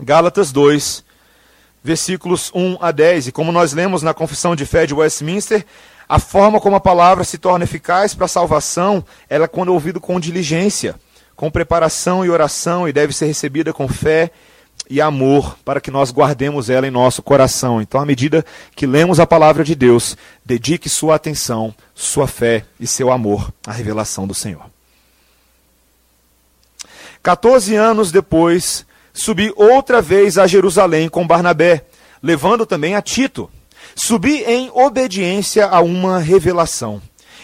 Gálatas 2, versículos 1 a 10. E como nós lemos na Confissão de Fé de Westminster, a forma como a palavra se torna eficaz para a salvação, ela é quando ouvido com diligência, com preparação e oração, e deve ser recebida com fé e amor, para que nós guardemos ela em nosso coração. Então, à medida que lemos a palavra de Deus, dedique sua atenção, sua fé e seu amor à revelação do Senhor. 14 anos depois, subi outra vez a Jerusalém com Barnabé, levando também a Tito. Subi em obediência a uma revelação.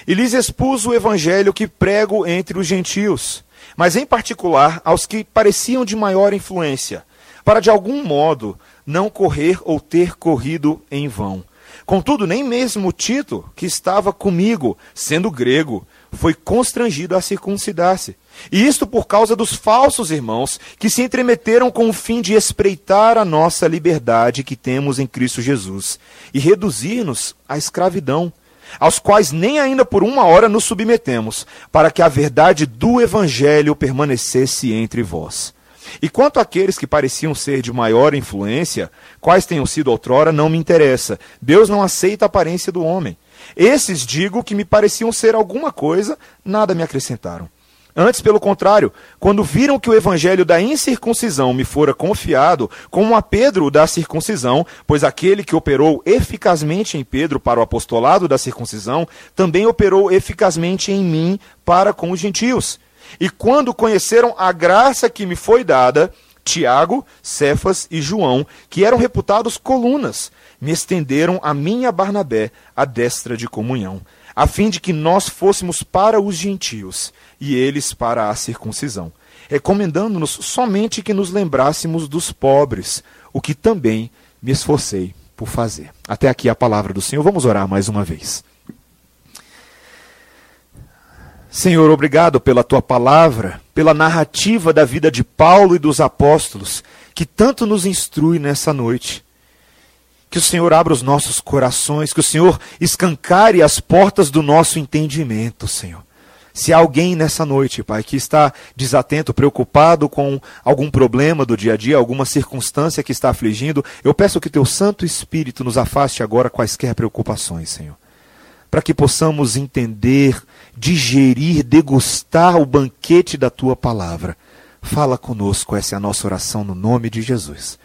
E lhes expus o evangelho que prego entre os gentios, mas em particular aos que pareciam de maior influência, para de algum modo não correr ou ter corrido em vão. Contudo, nem mesmo Tito, que estava comigo, sendo grego, foi constrangido a circuncidar-se. E isto por causa dos falsos irmãos que se entremeteram com o fim de espreitar a nossa liberdade que temos em Cristo Jesus e reduzir-nos à escravidão, aos quais nem ainda por uma hora nos submetemos, para que a verdade do Evangelho permanecesse entre vós. E quanto àqueles que pareciam ser de maior influência, quais tenham sido outrora, não me interessa. Deus não aceita a aparência do homem. Esses, digo, que me pareciam ser alguma coisa, nada me acrescentaram. Antes, pelo contrário, quando viram que o evangelho da incircuncisão me fora confiado, como a Pedro da circuncisão, pois aquele que operou eficazmente em Pedro para o apostolado da circuncisão, também operou eficazmente em mim para com os gentios. E quando conheceram a graça que me foi dada, Tiago, Cefas e João, que eram reputados colunas, me estenderam a minha Barnabé a destra de comunhão, a fim de que nós fôssemos para os gentios e eles para a circuncisão, recomendando-nos somente que nos lembrássemos dos pobres, o que também me esforcei por fazer. Até aqui a palavra do Senhor. Vamos orar mais uma vez. Senhor, obrigado pela tua palavra, pela narrativa da vida de Paulo e dos apóstolos, que tanto nos instrui nessa noite. Que o Senhor abra os nossos corações, que o Senhor escancare as portas do nosso entendimento, Senhor. Se há alguém nessa noite, Pai, que está desatento, preocupado com algum problema do dia a dia, alguma circunstância que está afligindo, eu peço que Teu Santo Espírito nos afaste agora quaisquer preocupações, Senhor. Para que possamos entender, digerir, degustar o banquete da Tua palavra. Fala conosco, essa é a nossa oração no nome de Jesus.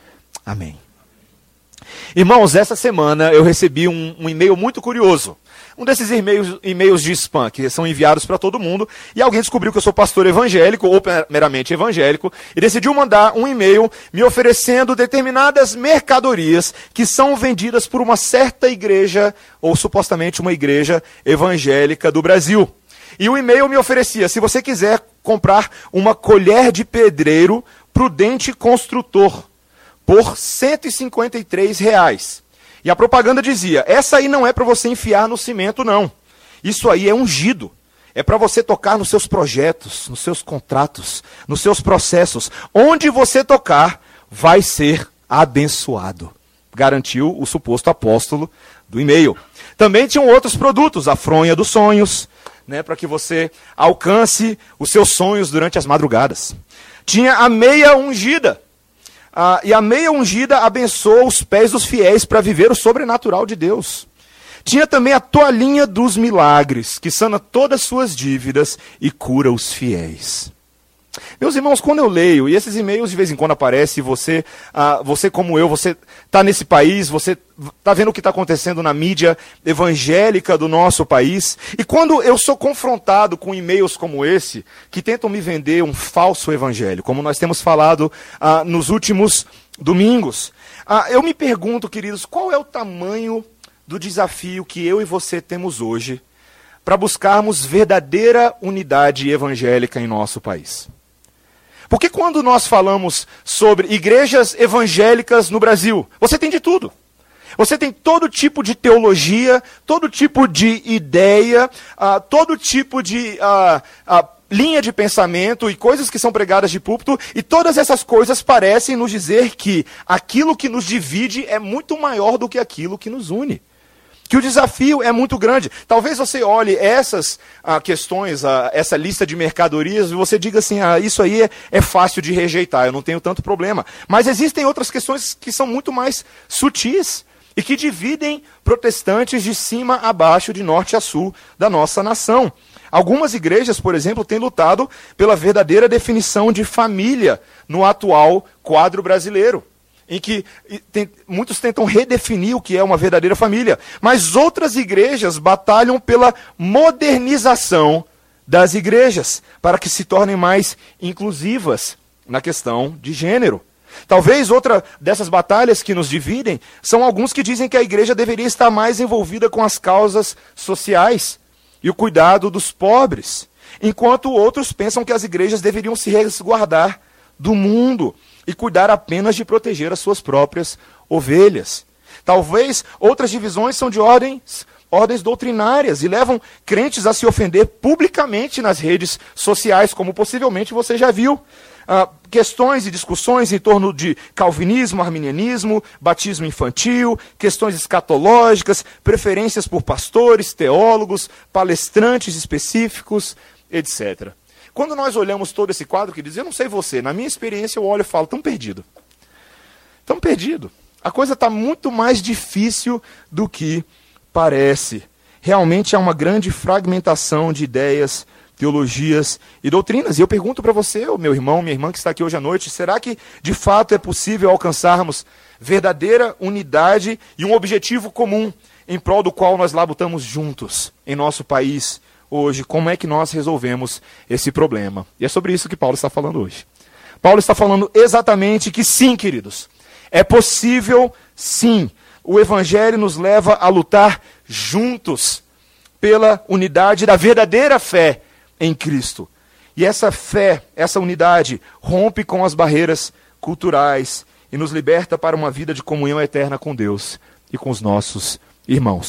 Amém. Irmãos, essa semana eu recebi um, um e-mail muito curioso. Um desses e-mails, e-mails de spam que são enviados para todo mundo, e alguém descobriu que eu sou pastor evangélico, ou meramente evangélico, e decidiu mandar um e-mail me oferecendo determinadas mercadorias que são vendidas por uma certa igreja, ou supostamente uma igreja evangélica do Brasil. E o e-mail me oferecia: se você quiser comprar uma colher de pedreiro prudente construtor por 153 reais. E a propaganda dizia: essa aí não é para você enfiar no cimento, não. Isso aí é ungido. É para você tocar nos seus projetos, nos seus contratos, nos seus processos. Onde você tocar, vai ser abençoado. Garantiu o suposto apóstolo do e-mail. Também tinham outros produtos, a fronha dos sonhos, né, para que você alcance os seus sonhos durante as madrugadas. Tinha a meia ungida, ah, e a meia ungida abençoa os pés dos fiéis para viver o sobrenatural de Deus. Tinha também a toalhinha dos milagres, que sana todas as suas dívidas e cura os fiéis. Meus irmãos, quando eu leio, e esses e-mails de vez em quando aparecem, você, ah, você como eu, você está nesse país, você está vendo o que está acontecendo na mídia evangélica do nosso país, e quando eu sou confrontado com e-mails como esse, que tentam me vender um falso evangelho, como nós temos falado ah, nos últimos domingos, ah, eu me pergunto, queridos, qual é o tamanho do desafio que eu e você temos hoje para buscarmos verdadeira unidade evangélica em nosso país? Porque quando nós falamos sobre igrejas evangélicas no Brasil, você tem de tudo. Você tem todo tipo de teologia, todo tipo de ideia, uh, todo tipo de uh, uh, linha de pensamento e coisas que são pregadas de púlpito, e todas essas coisas parecem nos dizer que aquilo que nos divide é muito maior do que aquilo que nos une. Que o desafio é muito grande. Talvez você olhe essas ah, questões, ah, essa lista de mercadorias, e você diga assim: ah, isso aí é, é fácil de rejeitar, eu não tenho tanto problema. Mas existem outras questões que são muito mais sutis e que dividem protestantes de cima a baixo, de norte a sul da nossa nação. Algumas igrejas, por exemplo, têm lutado pela verdadeira definição de família no atual quadro brasileiro em que tem, muitos tentam redefinir o que é uma verdadeira família, mas outras igrejas batalham pela modernização das igrejas, para que se tornem mais inclusivas na questão de gênero. Talvez outra dessas batalhas que nos dividem são alguns que dizem que a igreja deveria estar mais envolvida com as causas sociais e o cuidado dos pobres, enquanto outros pensam que as igrejas deveriam se resguardar do mundo e cuidar apenas de proteger as suas próprias ovelhas. Talvez outras divisões são de ordens, ordens doutrinárias e levam crentes a se ofender publicamente nas redes sociais, como possivelmente você já viu. Ah, questões e discussões em torno de calvinismo, arminianismo, batismo infantil, questões escatológicas, preferências por pastores, teólogos, palestrantes específicos, etc. Quando nós olhamos todo esse quadro, que diz, eu não sei você, na minha experiência eu olho e falo, tão perdido. Tão perdido. A coisa está muito mais difícil do que parece. Realmente há uma grande fragmentação de ideias, teologias e doutrinas. E eu pergunto para você, meu irmão, minha irmã que está aqui hoje à noite, será que de fato é possível alcançarmos verdadeira unidade e um objetivo comum em prol do qual nós labutamos juntos em nosso país, hoje como é que nós resolvemos esse problema. E é sobre isso que Paulo está falando hoje. Paulo está falando exatamente que sim, queridos, é possível sim. O Evangelho nos leva a lutar juntos pela unidade da verdadeira fé em Cristo. E essa fé, essa unidade, rompe com as barreiras culturais e nos liberta para uma vida de comunhão eterna com Deus e com os nossos irmãos.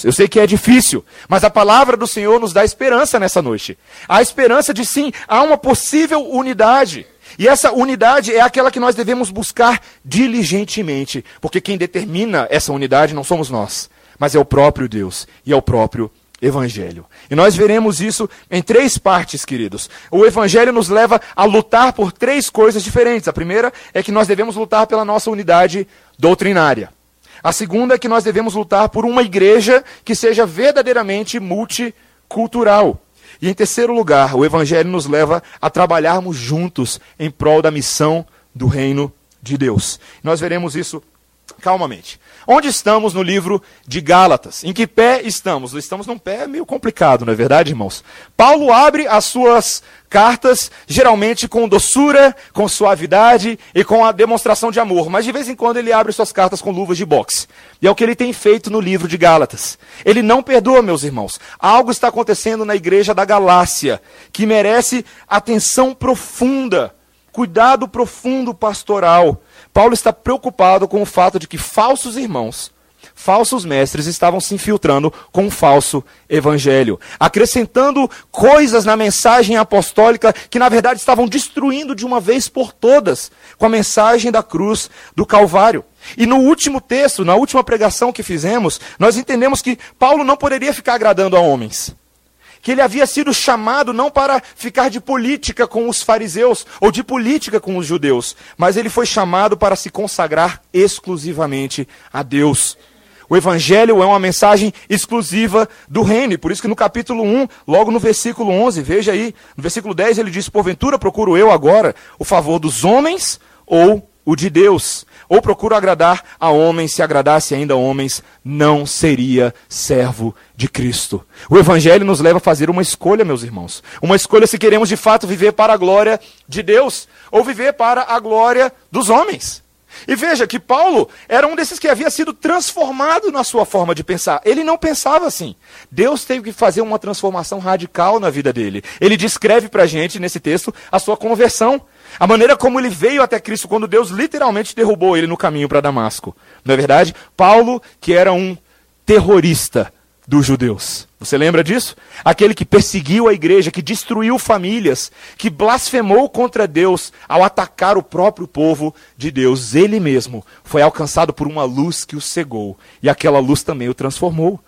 Eu sei que é difícil, mas a palavra do Senhor nos dá esperança nessa noite. A esperança de sim, há uma possível unidade. E essa unidade é aquela que nós devemos buscar diligentemente, porque quem determina essa unidade não somos nós, mas é o próprio Deus e é o próprio Evangelho. E nós veremos isso em três partes, queridos. O Evangelho nos leva a lutar por três coisas diferentes. A primeira é que nós devemos lutar pela nossa unidade doutrinária. A segunda é que nós devemos lutar por uma igreja que seja verdadeiramente multicultural. E em terceiro lugar, o Evangelho nos leva a trabalharmos juntos em prol da missão do reino de Deus. Nós veremos isso calmamente. Onde estamos no livro de Gálatas? Em que pé estamos? Estamos num pé meio complicado, não é verdade, irmãos? Paulo abre as suas cartas, geralmente com doçura, com suavidade e com a demonstração de amor, mas de vez em quando ele abre suas cartas com luvas de boxe. E é o que ele tem feito no livro de Gálatas. Ele não perdoa, meus irmãos. Algo está acontecendo na igreja da Galácia que merece atenção profunda, cuidado profundo pastoral. Paulo está preocupado com o fato de que falsos irmãos, falsos mestres estavam se infiltrando com um falso evangelho, acrescentando coisas na mensagem apostólica que na verdade estavam destruindo de uma vez por todas com a mensagem da cruz do Calvário. E no último texto, na última pregação que fizemos, nós entendemos que Paulo não poderia ficar agradando a homens que ele havia sido chamado não para ficar de política com os fariseus ou de política com os judeus, mas ele foi chamado para se consagrar exclusivamente a Deus. O evangelho é uma mensagem exclusiva do reino, e por isso que no capítulo 1, logo no versículo 11, veja aí, no versículo 10 ele diz: "Porventura procuro eu agora o favor dos homens ou o de Deus?" ou procuro agradar a homens, se agradasse ainda a homens, não seria servo de Cristo. O Evangelho nos leva a fazer uma escolha, meus irmãos. Uma escolha se queremos de fato viver para a glória de Deus ou viver para a glória dos homens. E veja que Paulo era um desses que havia sido transformado na sua forma de pensar. Ele não pensava assim. Deus teve que fazer uma transformação radical na vida dele. Ele descreve para a gente, nesse texto, a sua conversão. A maneira como ele veio até Cristo quando Deus literalmente derrubou ele no caminho para Damasco. Não é verdade? Paulo, que era um terrorista dos judeus. Você lembra disso? Aquele que perseguiu a igreja, que destruiu famílias, que blasfemou contra Deus ao atacar o próprio povo de Deus. Ele mesmo foi alcançado por uma luz que o cegou. E aquela luz também o transformou.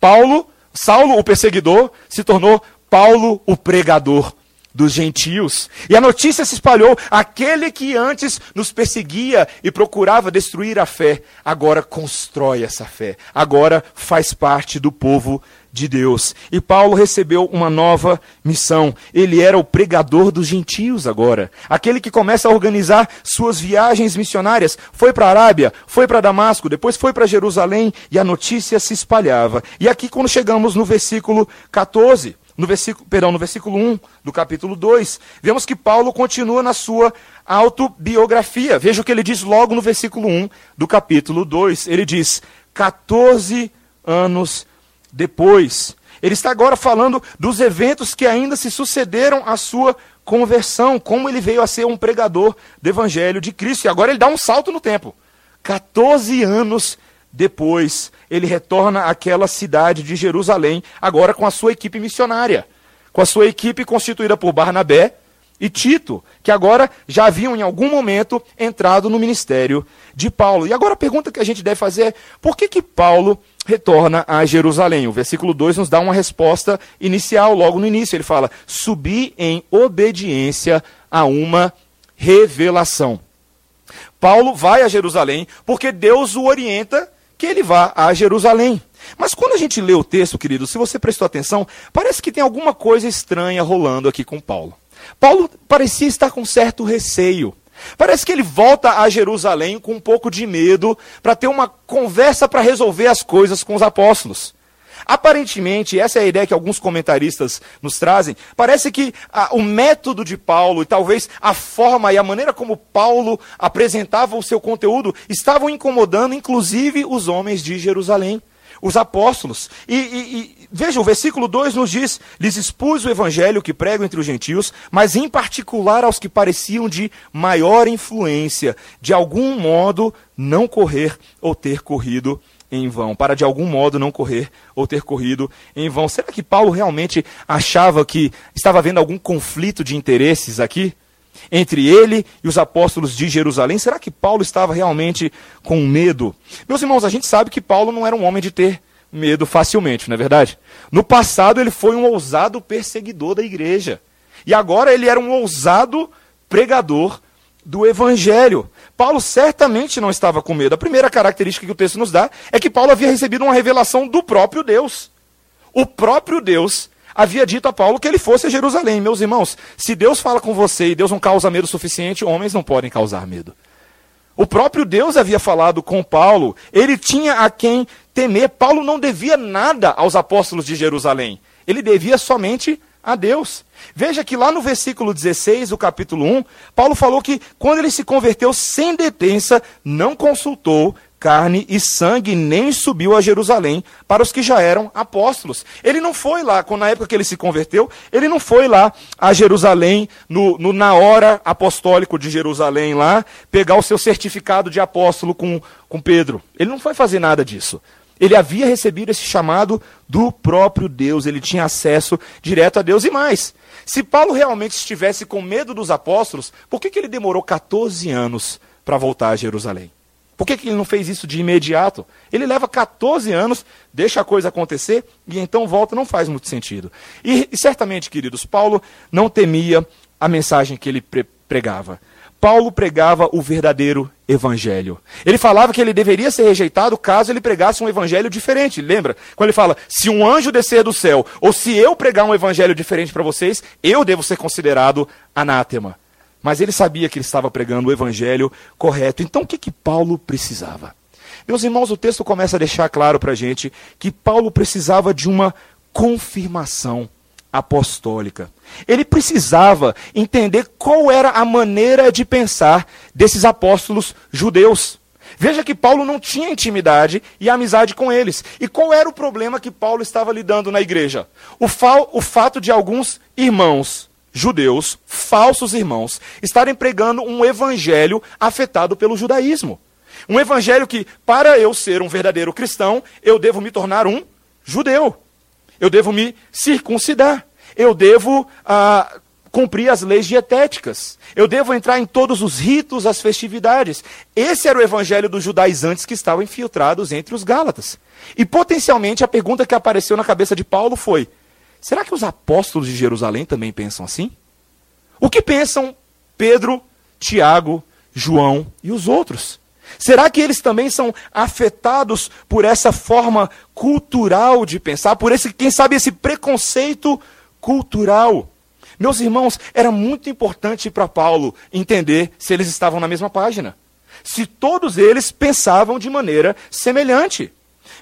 Paulo, Saulo, o perseguidor, se tornou Paulo, o pregador dos gentios. E a notícia se espalhou: aquele que antes nos perseguia e procurava destruir a fé, agora constrói essa fé, agora faz parte do povo de Deus. E Paulo recebeu uma nova missão. Ele era o pregador dos gentios agora. Aquele que começa a organizar suas viagens missionárias. Foi para a Arábia, foi para Damasco, depois foi para Jerusalém e a notícia se espalhava. E aqui, quando chegamos no versículo 14, no versículo, perdão, no versículo 1 do capítulo 2, vemos que Paulo continua na sua autobiografia. Veja o que ele diz logo no versículo 1 do capítulo 2. Ele diz: 14 anos depois. Ele está agora falando dos eventos que ainda se sucederam à sua conversão, como ele veio a ser um pregador do evangelho de Cristo. E agora ele dá um salto no tempo. 14 anos depois, ele retorna àquela cidade de Jerusalém, agora com a sua equipe missionária, com a sua equipe constituída por Barnabé e Tito, que agora já haviam em algum momento entrado no ministério de Paulo. E agora a pergunta que a gente deve fazer é: por que que Paulo retorna a Jerusalém? O versículo 2 nos dá uma resposta inicial, logo no início. Ele fala: "Subi em obediência a uma revelação". Paulo vai a Jerusalém porque Deus o orienta que ele vá a Jerusalém. Mas quando a gente lê o texto, querido, se você prestou atenção, parece que tem alguma coisa estranha rolando aqui com Paulo. Paulo parecia estar com certo receio. Parece que ele volta a Jerusalém com um pouco de medo para ter uma conversa para resolver as coisas com os apóstolos. Aparentemente, essa é a ideia que alguns comentaristas nos trazem. Parece que ah, o método de Paulo e talvez a forma e a maneira como Paulo apresentava o seu conteúdo estavam incomodando, inclusive, os homens de Jerusalém, os apóstolos. E, e, e veja, o versículo 2 nos diz: lhes expus o evangelho que prego entre os gentios, mas em particular aos que pareciam de maior influência, de algum modo não correr ou ter corrido em vão, para de algum modo não correr ou ter corrido em vão. Será que Paulo realmente achava que estava havendo algum conflito de interesses aqui? Entre ele e os apóstolos de Jerusalém? Será que Paulo estava realmente com medo? Meus irmãos, a gente sabe que Paulo não era um homem de ter medo facilmente, não é verdade? No passado ele foi um ousado perseguidor da igreja. E agora ele era um ousado pregador do evangelho. Paulo certamente não estava com medo. A primeira característica que o texto nos dá é que Paulo havia recebido uma revelação do próprio Deus. O próprio Deus havia dito a Paulo que ele fosse a Jerusalém. Meus irmãos, se Deus fala com você e Deus não causa medo suficiente, homens não podem causar medo. O próprio Deus havia falado com Paulo, ele tinha a quem temer. Paulo não devia nada aos apóstolos de Jerusalém, ele devia somente a Deus. Veja que lá no versículo 16 do capítulo 1, Paulo falou que quando ele se converteu sem detença, não consultou carne e sangue, nem subiu a Jerusalém para os que já eram apóstolos. Ele não foi lá, na época que ele se converteu, ele não foi lá a Jerusalém, no, no, na hora apostólico de Jerusalém, lá, pegar o seu certificado de apóstolo com, com Pedro. Ele não foi fazer nada disso. Ele havia recebido esse chamado do próprio Deus, ele tinha acesso direto a Deus. E mais, se Paulo realmente estivesse com medo dos apóstolos, por que, que ele demorou 14 anos para voltar a Jerusalém? Por que, que ele não fez isso de imediato? Ele leva 14 anos, deixa a coisa acontecer e então volta, não faz muito sentido. E, e certamente, queridos, Paulo não temia a mensagem que ele pre pregava. Paulo pregava o verdadeiro evangelho. Ele falava que ele deveria ser rejeitado caso ele pregasse um evangelho diferente. Lembra? Quando ele fala: se um anjo descer do céu, ou se eu pregar um evangelho diferente para vocês, eu devo ser considerado anátema. Mas ele sabia que ele estava pregando o evangelho correto. Então o que, que Paulo precisava? Meus irmãos, o texto começa a deixar claro para a gente que Paulo precisava de uma confirmação apostólica. Ele precisava entender qual era a maneira de pensar desses apóstolos judeus. Veja que Paulo não tinha intimidade e amizade com eles. E qual era o problema que Paulo estava lidando na igreja? O, fa o fato de alguns irmãos judeus, falsos irmãos, estarem pregando um evangelho afetado pelo judaísmo. Um evangelho que, para eu ser um verdadeiro cristão, eu devo me tornar um judeu. Eu devo me circuncidar. Eu devo ah, cumprir as leis dietéticas. Eu devo entrar em todos os ritos, as festividades. Esse era o evangelho dos judaizantes que estavam infiltrados entre os Gálatas. E potencialmente a pergunta que apareceu na cabeça de Paulo foi: será que os apóstolos de Jerusalém também pensam assim? O que pensam Pedro, Tiago, João e os outros? Será que eles também são afetados por essa forma cultural de pensar, por esse, quem sabe, esse preconceito cultural? Meus irmãos, era muito importante para Paulo entender se eles estavam na mesma página. Se todos eles pensavam de maneira semelhante.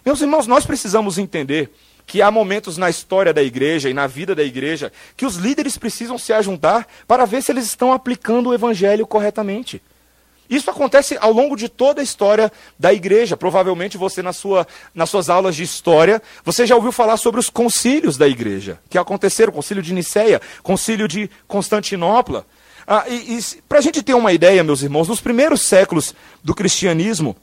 Meus irmãos, nós precisamos entender que há momentos na história da igreja e na vida da igreja que os líderes precisam se ajuntar para ver se eles estão aplicando o evangelho corretamente. Isso acontece ao longo de toda a história da igreja. Provavelmente você, na sua, nas suas aulas de história, você já ouviu falar sobre os concílios da igreja, que aconteceram, o concílio de Nicéia, concílio de Constantinopla. Ah, e, e para a gente ter uma ideia, meus irmãos, nos primeiros séculos do cristianismo,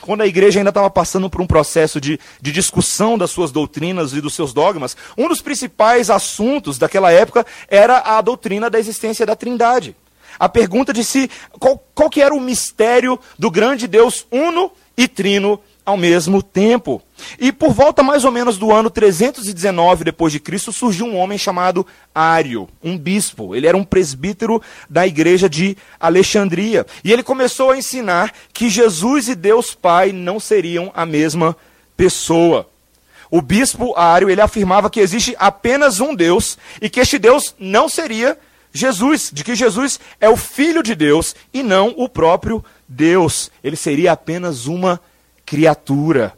quando a igreja ainda estava passando por um processo de, de, discussão das suas doutrinas e dos seus dogmas, um dos principais assuntos daquela época era a doutrina da existência da Trindade a pergunta de se qual, qual que era o mistério do grande Deus uno e trino ao mesmo tempo. E por volta mais ou menos do ano 319 depois de Cristo surgiu um homem chamado Ário, um bispo. Ele era um presbítero da igreja de Alexandria, e ele começou a ensinar que Jesus e Deus Pai não seriam a mesma pessoa. O bispo Ário, ele afirmava que existe apenas um Deus e que este Deus não seria Jesus, de que Jesus é o Filho de Deus e não o próprio Deus. Ele seria apenas uma criatura.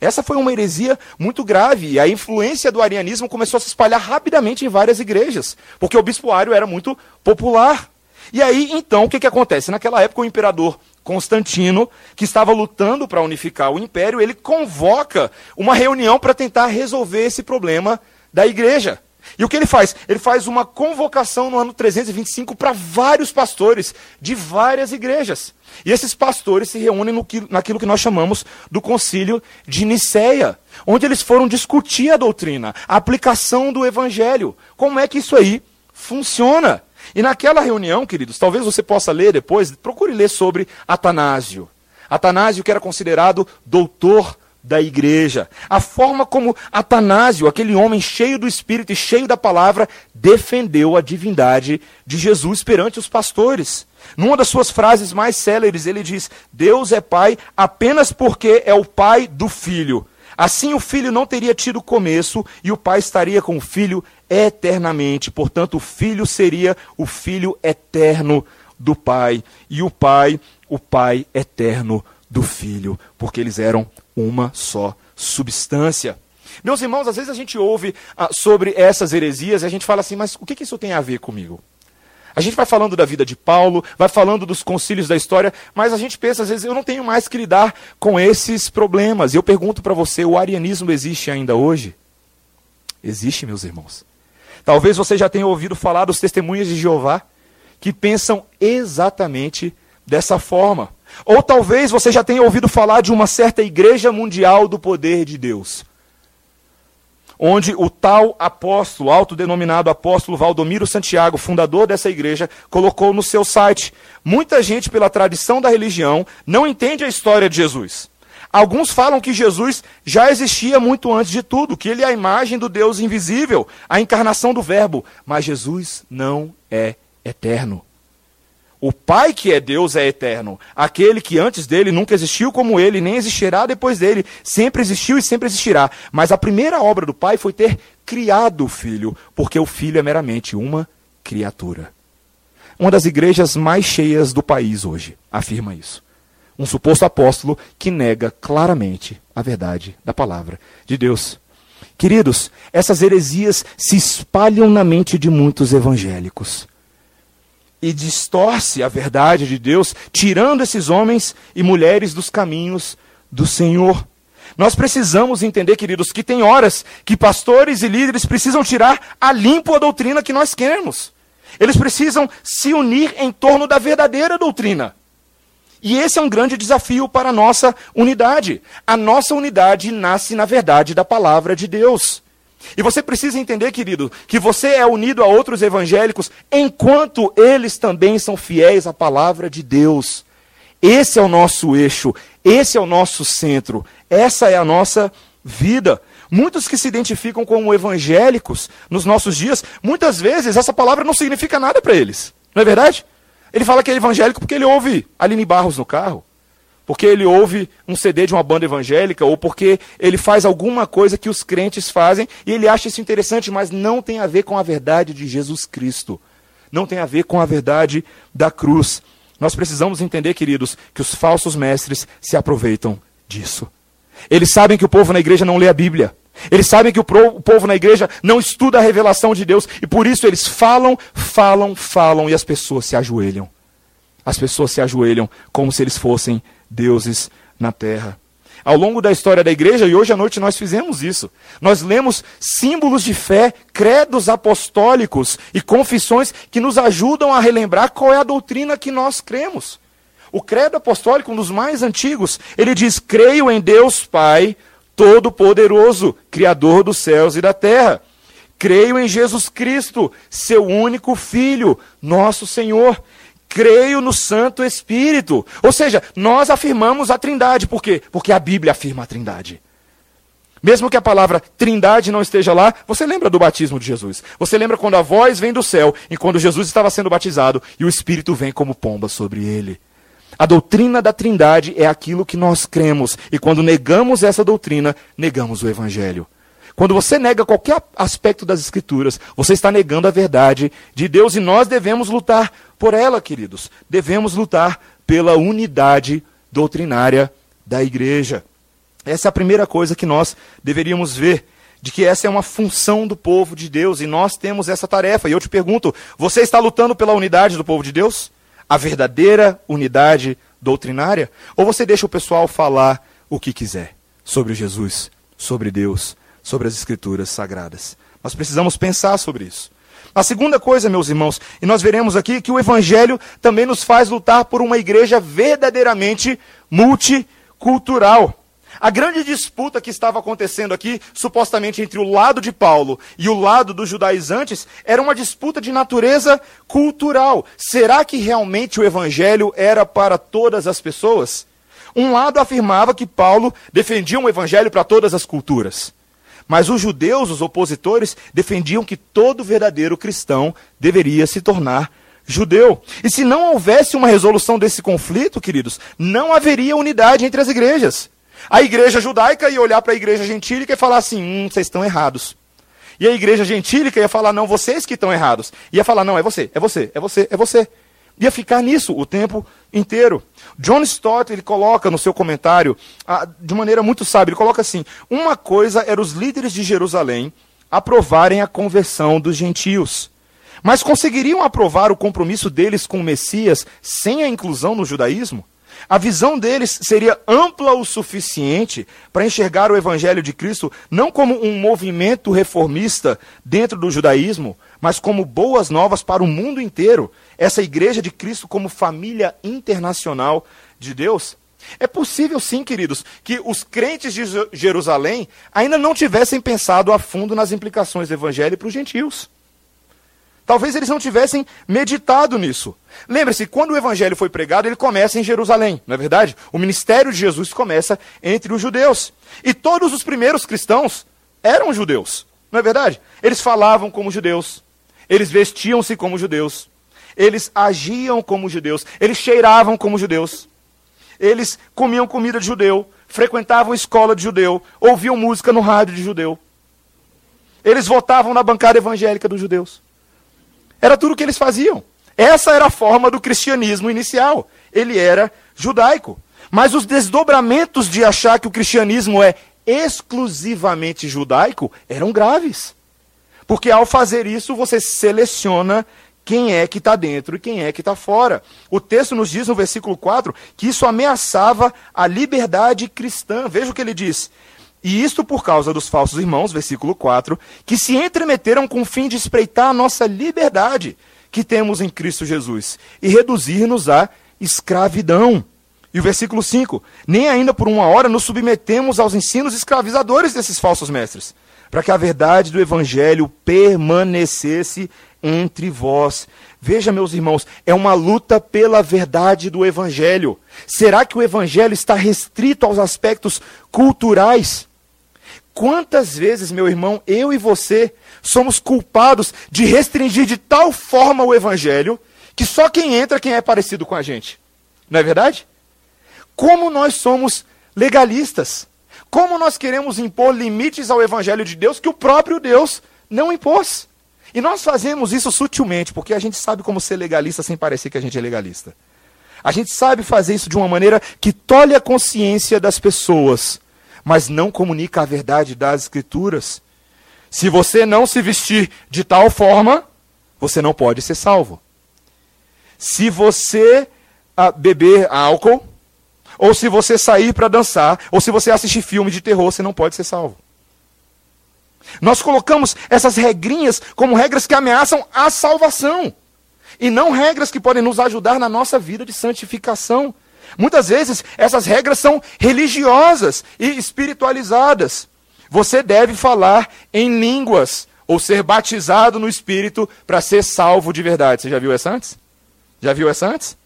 Essa foi uma heresia muito grave e a influência do arianismo começou a se espalhar rapidamente em várias igrejas, porque o bispoário era muito popular. E aí, então, o que, que acontece? Naquela época, o imperador Constantino, que estava lutando para unificar o império, ele convoca uma reunião para tentar resolver esse problema da igreja. E o que ele faz? Ele faz uma convocação no ano 325 para vários pastores de várias igrejas. E esses pastores se reúnem no naquilo que nós chamamos do concílio de Nicéia, onde eles foram discutir a doutrina, a aplicação do evangelho. Como é que isso aí funciona? E naquela reunião, queridos, talvez você possa ler depois, procure ler sobre Atanásio. Atanásio, que era considerado doutor da igreja. A forma como Atanásio, aquele homem cheio do Espírito e cheio da palavra, defendeu a divindade de Jesus perante os pastores. Numa das suas frases mais céleres, ele diz: Deus é Pai apenas porque é o Pai do Filho. Assim o Filho não teria tido começo e o Pai estaria com o Filho eternamente. Portanto, o Filho seria o Filho eterno do Pai e o Pai, o Pai eterno do Filho, porque eles eram uma só substância. Meus irmãos, às vezes a gente ouve ah, sobre essas heresias e a gente fala assim, mas o que, que isso tem a ver comigo? A gente vai falando da vida de Paulo, vai falando dos concílios da história, mas a gente pensa, às vezes, eu não tenho mais que lidar com esses problemas. E eu pergunto para você: o arianismo existe ainda hoje? Existe, meus irmãos. Talvez você já tenha ouvido falar dos testemunhas de Jeová, que pensam exatamente dessa forma. Ou talvez você já tenha ouvido falar de uma certa igreja mundial do poder de Deus. Onde o tal apóstolo, autodenominado apóstolo Valdomiro Santiago, fundador dessa igreja, colocou no seu site: muita gente, pela tradição da religião, não entende a história de Jesus. Alguns falam que Jesus já existia muito antes de tudo, que ele é a imagem do Deus invisível, a encarnação do Verbo. Mas Jesus não é eterno. O Pai que é Deus é eterno. Aquele que antes dele nunca existiu como ele, nem existirá depois dele. Sempre existiu e sempre existirá. Mas a primeira obra do Pai foi ter criado o Filho, porque o Filho é meramente uma criatura. Uma das igrejas mais cheias do país hoje afirma isso. Um suposto apóstolo que nega claramente a verdade da palavra de Deus. Queridos, essas heresias se espalham na mente de muitos evangélicos e distorce a verdade de Deus, tirando esses homens e mulheres dos caminhos do Senhor. Nós precisamos entender, queridos, que tem horas que pastores e líderes precisam tirar a limpo a doutrina que nós queremos. Eles precisam se unir em torno da verdadeira doutrina. E esse é um grande desafio para a nossa unidade. A nossa unidade nasce na verdade da palavra de Deus. E você precisa entender, querido, que você é unido a outros evangélicos enquanto eles também são fiéis à palavra de Deus. Esse é o nosso eixo, esse é o nosso centro, essa é a nossa vida. Muitos que se identificam como evangélicos nos nossos dias, muitas vezes essa palavra não significa nada para eles. Não é verdade? Ele fala que é evangélico porque ele ouve Aline Barros no carro, porque ele ouve um CD de uma banda evangélica, ou porque ele faz alguma coisa que os crentes fazem e ele acha isso interessante, mas não tem a ver com a verdade de Jesus Cristo. Não tem a ver com a verdade da cruz. Nós precisamos entender, queridos, que os falsos mestres se aproveitam disso. Eles sabem que o povo na igreja não lê a Bíblia. Eles sabem que o povo na igreja não estuda a revelação de Deus e por isso eles falam, falam, falam e as pessoas se ajoelham. As pessoas se ajoelham como se eles fossem deuses na terra. Ao longo da história da igreja, e hoje à noite nós fizemos isso, nós lemos símbolos de fé, credos apostólicos e confissões que nos ajudam a relembrar qual é a doutrina que nós cremos. O credo apostólico, um dos mais antigos, ele diz: Creio em Deus Pai, Todo-Poderoso, Criador dos céus e da terra. Creio em Jesus Cristo, seu único Filho, nosso Senhor. Creio no Santo Espírito. Ou seja, nós afirmamos a Trindade. Por quê? Porque a Bíblia afirma a Trindade. Mesmo que a palavra trindade não esteja lá, você lembra do batismo de Jesus. Você lembra quando a voz vem do céu e quando Jesus estava sendo batizado e o Espírito vem como pomba sobre ele. A doutrina da Trindade é aquilo que nós cremos, e quando negamos essa doutrina, negamos o Evangelho. Quando você nega qualquer aspecto das Escrituras, você está negando a verdade de Deus e nós devemos lutar por ela, queridos. Devemos lutar pela unidade doutrinária da igreja. Essa é a primeira coisa que nós deveríamos ver, de que essa é uma função do povo de Deus e nós temos essa tarefa. E eu te pergunto: você está lutando pela unidade do povo de Deus? a verdadeira unidade doutrinária? Ou você deixa o pessoal falar o que quiser sobre Jesus, sobre Deus, sobre as Escrituras sagradas? Nós precisamos pensar sobre isso. A segunda coisa, meus irmãos, e nós veremos aqui que o Evangelho também nos faz lutar por uma igreja verdadeiramente multicultural. A grande disputa que estava acontecendo aqui, supostamente entre o lado de Paulo e o lado dos judaizantes, era uma disputa de natureza cultural. Será que realmente o evangelho era para todas as pessoas? Um lado afirmava que Paulo defendia um evangelho para todas as culturas. Mas os judeus, os opositores, defendiam que todo verdadeiro cristão deveria se tornar judeu. E se não houvesse uma resolução desse conflito, queridos, não haveria unidade entre as igrejas. A igreja judaica ia olhar para a igreja gentílica e falar assim: hum, vocês estão errados. E a igreja gentílica ia falar: não, vocês que estão errados. Ia falar: não, é você, é você, é você, é você. Ia ficar nisso o tempo inteiro. John Stott ele coloca no seu comentário, ah, de maneira muito sábia, ele coloca assim: uma coisa era os líderes de Jerusalém aprovarem a conversão dos gentios. Mas conseguiriam aprovar o compromisso deles com o Messias sem a inclusão no judaísmo? A visão deles seria ampla o suficiente para enxergar o Evangelho de Cristo não como um movimento reformista dentro do judaísmo, mas como boas novas para o mundo inteiro. Essa Igreja de Cristo como família internacional de Deus. É possível, sim, queridos, que os crentes de Jerusalém ainda não tivessem pensado a fundo nas implicações do Evangelho para os gentios. Talvez eles não tivessem meditado nisso. Lembre-se, quando o evangelho foi pregado, ele começa em Jerusalém, não é verdade? O ministério de Jesus começa entre os judeus. E todos os primeiros cristãos eram judeus, não é verdade? Eles falavam como judeus, eles vestiam-se como judeus, eles agiam como judeus, eles cheiravam como judeus, eles comiam comida de judeu, frequentavam escola de judeu, ouviam música no rádio de judeu. Eles votavam na bancada evangélica dos judeus. Era tudo o que eles faziam. Essa era a forma do cristianismo inicial. Ele era judaico. Mas os desdobramentos de achar que o cristianismo é exclusivamente judaico eram graves. Porque ao fazer isso, você seleciona quem é que está dentro e quem é que está fora. O texto nos diz no versículo 4 que isso ameaçava a liberdade cristã. Veja o que ele diz. E isto por causa dos falsos irmãos, versículo 4, que se entremeteram com o fim de espreitar a nossa liberdade que temos em Cristo Jesus e reduzir-nos à escravidão. E o versículo 5: Nem ainda por uma hora nos submetemos aos ensinos escravizadores desses falsos mestres, para que a verdade do evangelho permanecesse entre vós. Veja, meus irmãos, é uma luta pela verdade do evangelho. Será que o evangelho está restrito aos aspectos culturais? Quantas vezes, meu irmão, eu e você somos culpados de restringir de tal forma o evangelho que só quem entra quem é parecido com a gente? Não é verdade? Como nós somos legalistas. Como nós queremos impor limites ao evangelho de Deus que o próprio Deus não impôs. E nós fazemos isso sutilmente, porque a gente sabe como ser legalista sem parecer que a gente é legalista. A gente sabe fazer isso de uma maneira que tolhe a consciência das pessoas, mas não comunica a verdade das Escrituras. Se você não se vestir de tal forma, você não pode ser salvo. Se você ah, beber álcool, ou se você sair para dançar, ou se você assistir filme de terror, você não pode ser salvo. Nós colocamos essas regrinhas como regras que ameaçam a salvação. E não regras que podem nos ajudar na nossa vida de santificação. Muitas vezes essas regras são religiosas e espiritualizadas. Você deve falar em línguas ou ser batizado no Espírito para ser salvo de verdade. Você já viu essa antes? Já viu essa antes?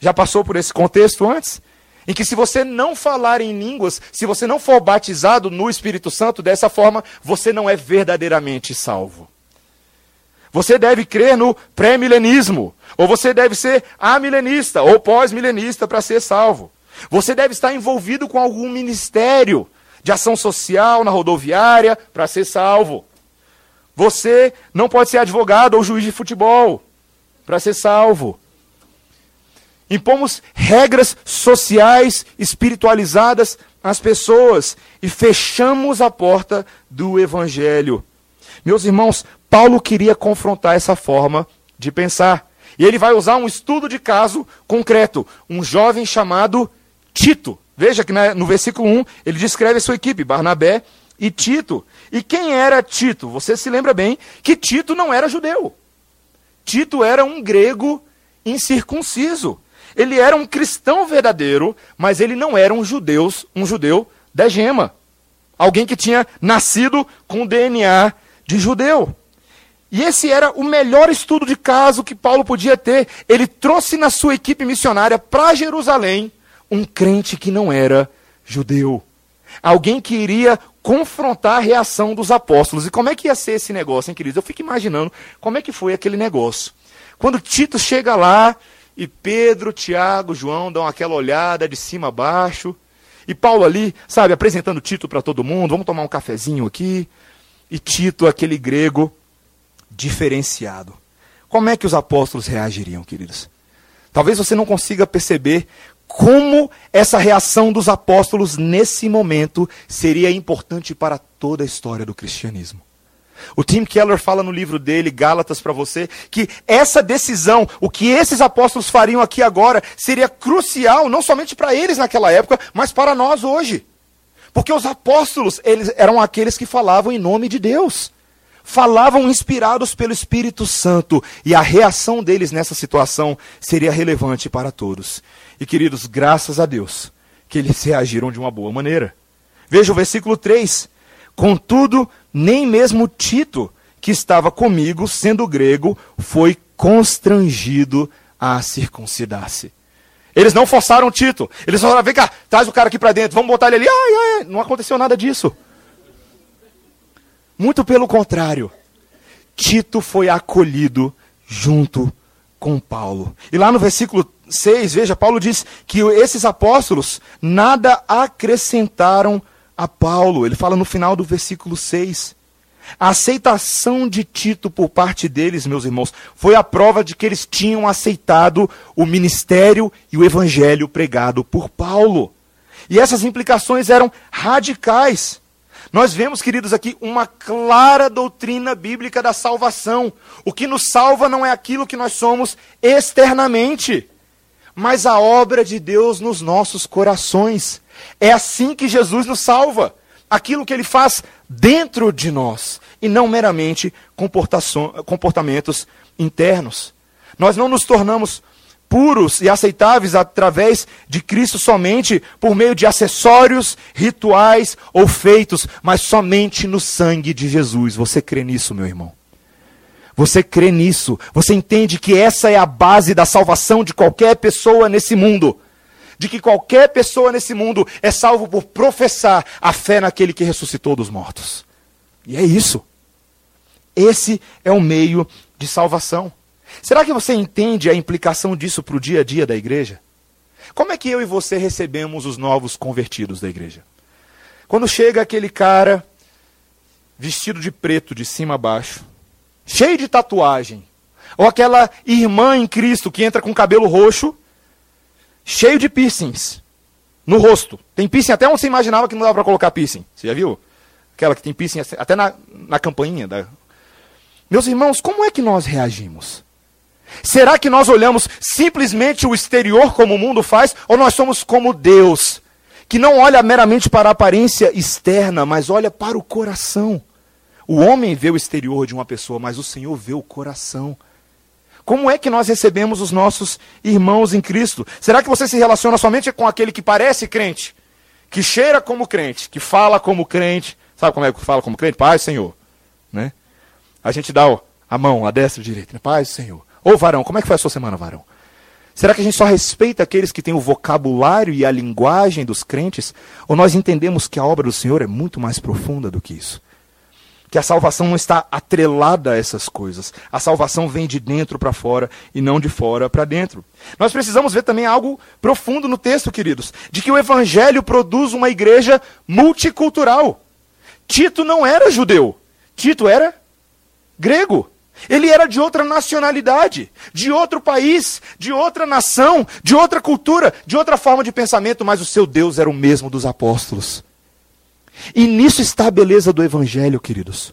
Já passou por esse contexto antes? em que se você não falar em línguas, se você não for batizado no Espírito Santo, dessa forma, você não é verdadeiramente salvo. Você deve crer no pré-milenismo, ou você deve ser amilenista ou pós-milenista para ser salvo. Você deve estar envolvido com algum ministério de ação social na rodoviária para ser salvo. Você não pode ser advogado ou juiz de futebol para ser salvo. Impomos regras sociais espiritualizadas às pessoas e fechamos a porta do evangelho. Meus irmãos, Paulo queria confrontar essa forma de pensar. E ele vai usar um estudo de caso concreto. Um jovem chamado Tito. Veja que no versículo 1 ele descreve a sua equipe, Barnabé e Tito. E quem era Tito? Você se lembra bem que Tito não era judeu. Tito era um grego incircunciso. Ele era um cristão verdadeiro, mas ele não era um judeu, um judeu da gema. Alguém que tinha nascido com DNA de judeu. E esse era o melhor estudo de caso que Paulo podia ter. Ele trouxe na sua equipe missionária para Jerusalém um crente que não era judeu. Alguém que iria confrontar a reação dos apóstolos. E como é que ia ser esse negócio, hein, queridos? Eu fico imaginando como é que foi aquele negócio. Quando Tito chega lá, e Pedro, Tiago, João dão aquela olhada de cima a baixo. E Paulo ali, sabe, apresentando Tito para todo mundo, vamos tomar um cafezinho aqui. E Tito, aquele grego diferenciado. Como é que os apóstolos reagiriam, queridos? Talvez você não consiga perceber como essa reação dos apóstolos nesse momento seria importante para toda a história do cristianismo. O Tim Keller fala no livro dele, Gálatas, para você, que essa decisão, o que esses apóstolos fariam aqui agora, seria crucial, não somente para eles naquela época, mas para nós hoje. Porque os apóstolos, eles eram aqueles que falavam em nome de Deus. Falavam inspirados pelo Espírito Santo. E a reação deles nessa situação seria relevante para todos. E queridos, graças a Deus, que eles reagiram de uma boa maneira. Veja o versículo 3. Contudo, nem mesmo Tito, que estava comigo, sendo grego, foi constrangido a circuncidar-se. Eles não forçaram Tito. Eles falaram: vem cá, traz o cara aqui para dentro, vamos botar ele ali. Ai, ai, não aconteceu nada disso. Muito pelo contrário. Tito foi acolhido junto com Paulo. E lá no versículo 6, veja, Paulo diz que esses apóstolos nada acrescentaram a Paulo. Ele fala no final do versículo 6. A aceitação de Tito por parte deles, meus irmãos, foi a prova de que eles tinham aceitado o ministério e o evangelho pregado por Paulo. E essas implicações eram radicais. Nós vemos, queridos, aqui uma clara doutrina bíblica da salvação. O que nos salva não é aquilo que nós somos externamente, mas a obra de Deus nos nossos corações. É assim que Jesus nos salva. Aquilo que ele faz dentro de nós e não meramente comportamentos internos. Nós não nos tornamos puros e aceitáveis através de Cristo somente por meio de acessórios, rituais ou feitos, mas somente no sangue de Jesus. Você crê nisso, meu irmão? Você crê nisso? Você entende que essa é a base da salvação de qualquer pessoa nesse mundo? De que qualquer pessoa nesse mundo é salvo por professar a fé naquele que ressuscitou dos mortos. E é isso. Esse é o meio de salvação. Será que você entende a implicação disso para o dia a dia da igreja? Como é que eu e você recebemos os novos convertidos da igreja? Quando chega aquele cara vestido de preto de cima a baixo, cheio de tatuagem, ou aquela irmã em Cristo que entra com cabelo roxo, cheio de piercings no rosto. Tem piercing até onde você imaginava que não dava para colocar piercing. Você já viu? Aquela que tem piercing até na, na campainha. Da... Meus irmãos, como é que nós reagimos? Será que nós olhamos simplesmente o exterior como o mundo faz, ou nós somos como Deus, que não olha meramente para a aparência externa, mas olha para o coração? O homem vê o exterior de uma pessoa, mas o Senhor vê o coração. Como é que nós recebemos os nossos irmãos em Cristo? Será que você se relaciona somente com aquele que parece crente, que cheira como crente, que fala como crente? Sabe como é que fala como crente? Pai, Senhor. Né? A gente dá a mão, a destra a direita. Né? Pai, Senhor. Ô varão, como é que foi a sua semana, varão? Será que a gente só respeita aqueles que têm o vocabulário e a linguagem dos crentes? Ou nós entendemos que a obra do Senhor é muito mais profunda do que isso? Que a salvação não está atrelada a essas coisas. A salvação vem de dentro para fora e não de fora para dentro. Nós precisamos ver também algo profundo no texto, queridos, de que o evangelho produz uma igreja multicultural. Tito não era judeu, Tito era grego. Ele era de outra nacionalidade, de outro país, de outra nação, de outra cultura, de outra forma de pensamento, mas o seu Deus era o mesmo dos apóstolos. E nisso está a beleza do Evangelho, queridos.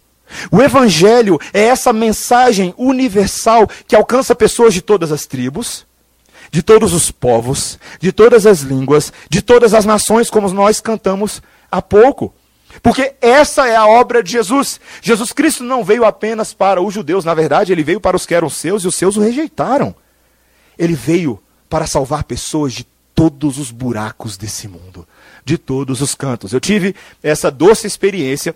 O Evangelho é essa mensagem universal que alcança pessoas de todas as tribos, de todos os povos, de todas as línguas, de todas as nações, como nós cantamos há pouco. Porque essa é a obra de Jesus. Jesus Cristo não veio apenas para os judeus, na verdade, ele veio para os que eram seus e os seus o rejeitaram. Ele veio para salvar pessoas de todos os buracos desse mundo, de todos os cantos. Eu tive essa doce experiência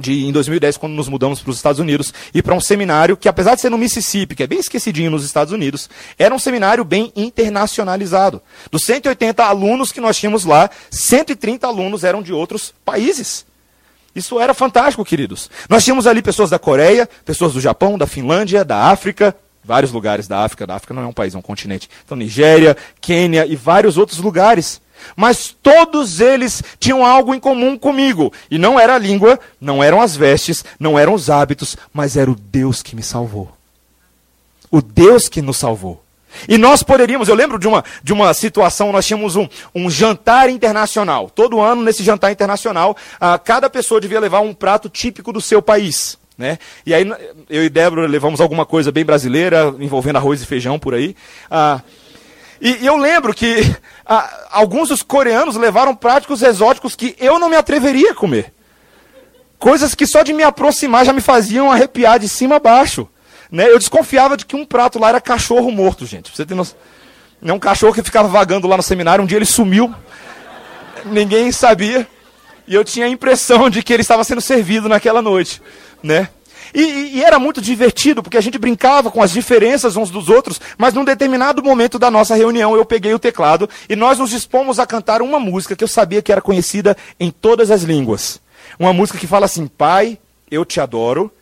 de, em 2010, quando nos mudamos para os Estados Unidos, e para um seminário que, apesar de ser no Mississippi, que é bem esquecidinho nos Estados Unidos, era um seminário bem internacionalizado. Dos 180 alunos que nós tínhamos lá, 130 alunos eram de outros países. Isso era fantástico, queridos. Nós tínhamos ali pessoas da Coreia, pessoas do Japão, da Finlândia, da África, vários lugares da África. Da África não é um país, é um continente. Então, Nigéria, Quênia e vários outros lugares. Mas todos eles tinham algo em comum comigo. E não era a língua, não eram as vestes, não eram os hábitos, mas era o Deus que me salvou. O Deus que nos salvou. E nós poderíamos, eu lembro de uma, de uma situação, nós tínhamos um, um jantar internacional. Todo ano, nesse jantar internacional, ah, cada pessoa devia levar um prato típico do seu país. Né? E aí eu e Débora levamos alguma coisa bem brasileira, envolvendo arroz e feijão por aí. Ah, e, e, eu lembro que ah, alguns dos coreanos levaram práticos exóticos que eu não me atreveria a comer. Coisas que só de me aproximar já me faziam arrepiar de cima a baixo. Né? Eu desconfiava de que um prato lá era cachorro morto, gente. Você tem noção? É um cachorro que ficava vagando lá no seminário. Um dia ele sumiu. Ninguém sabia. E eu tinha a impressão de que ele estava sendo servido naquela noite. Né? E, e, era muito divertido, porque a gente brincava com as diferenças uns dos outros, mas num determinado momento da nossa reunião eu peguei o teclado e nós nos dispomos a cantar uma música que eu sabia que era conhecida em todas as línguas. Uma música que fala assim: Pai, eu te adoro,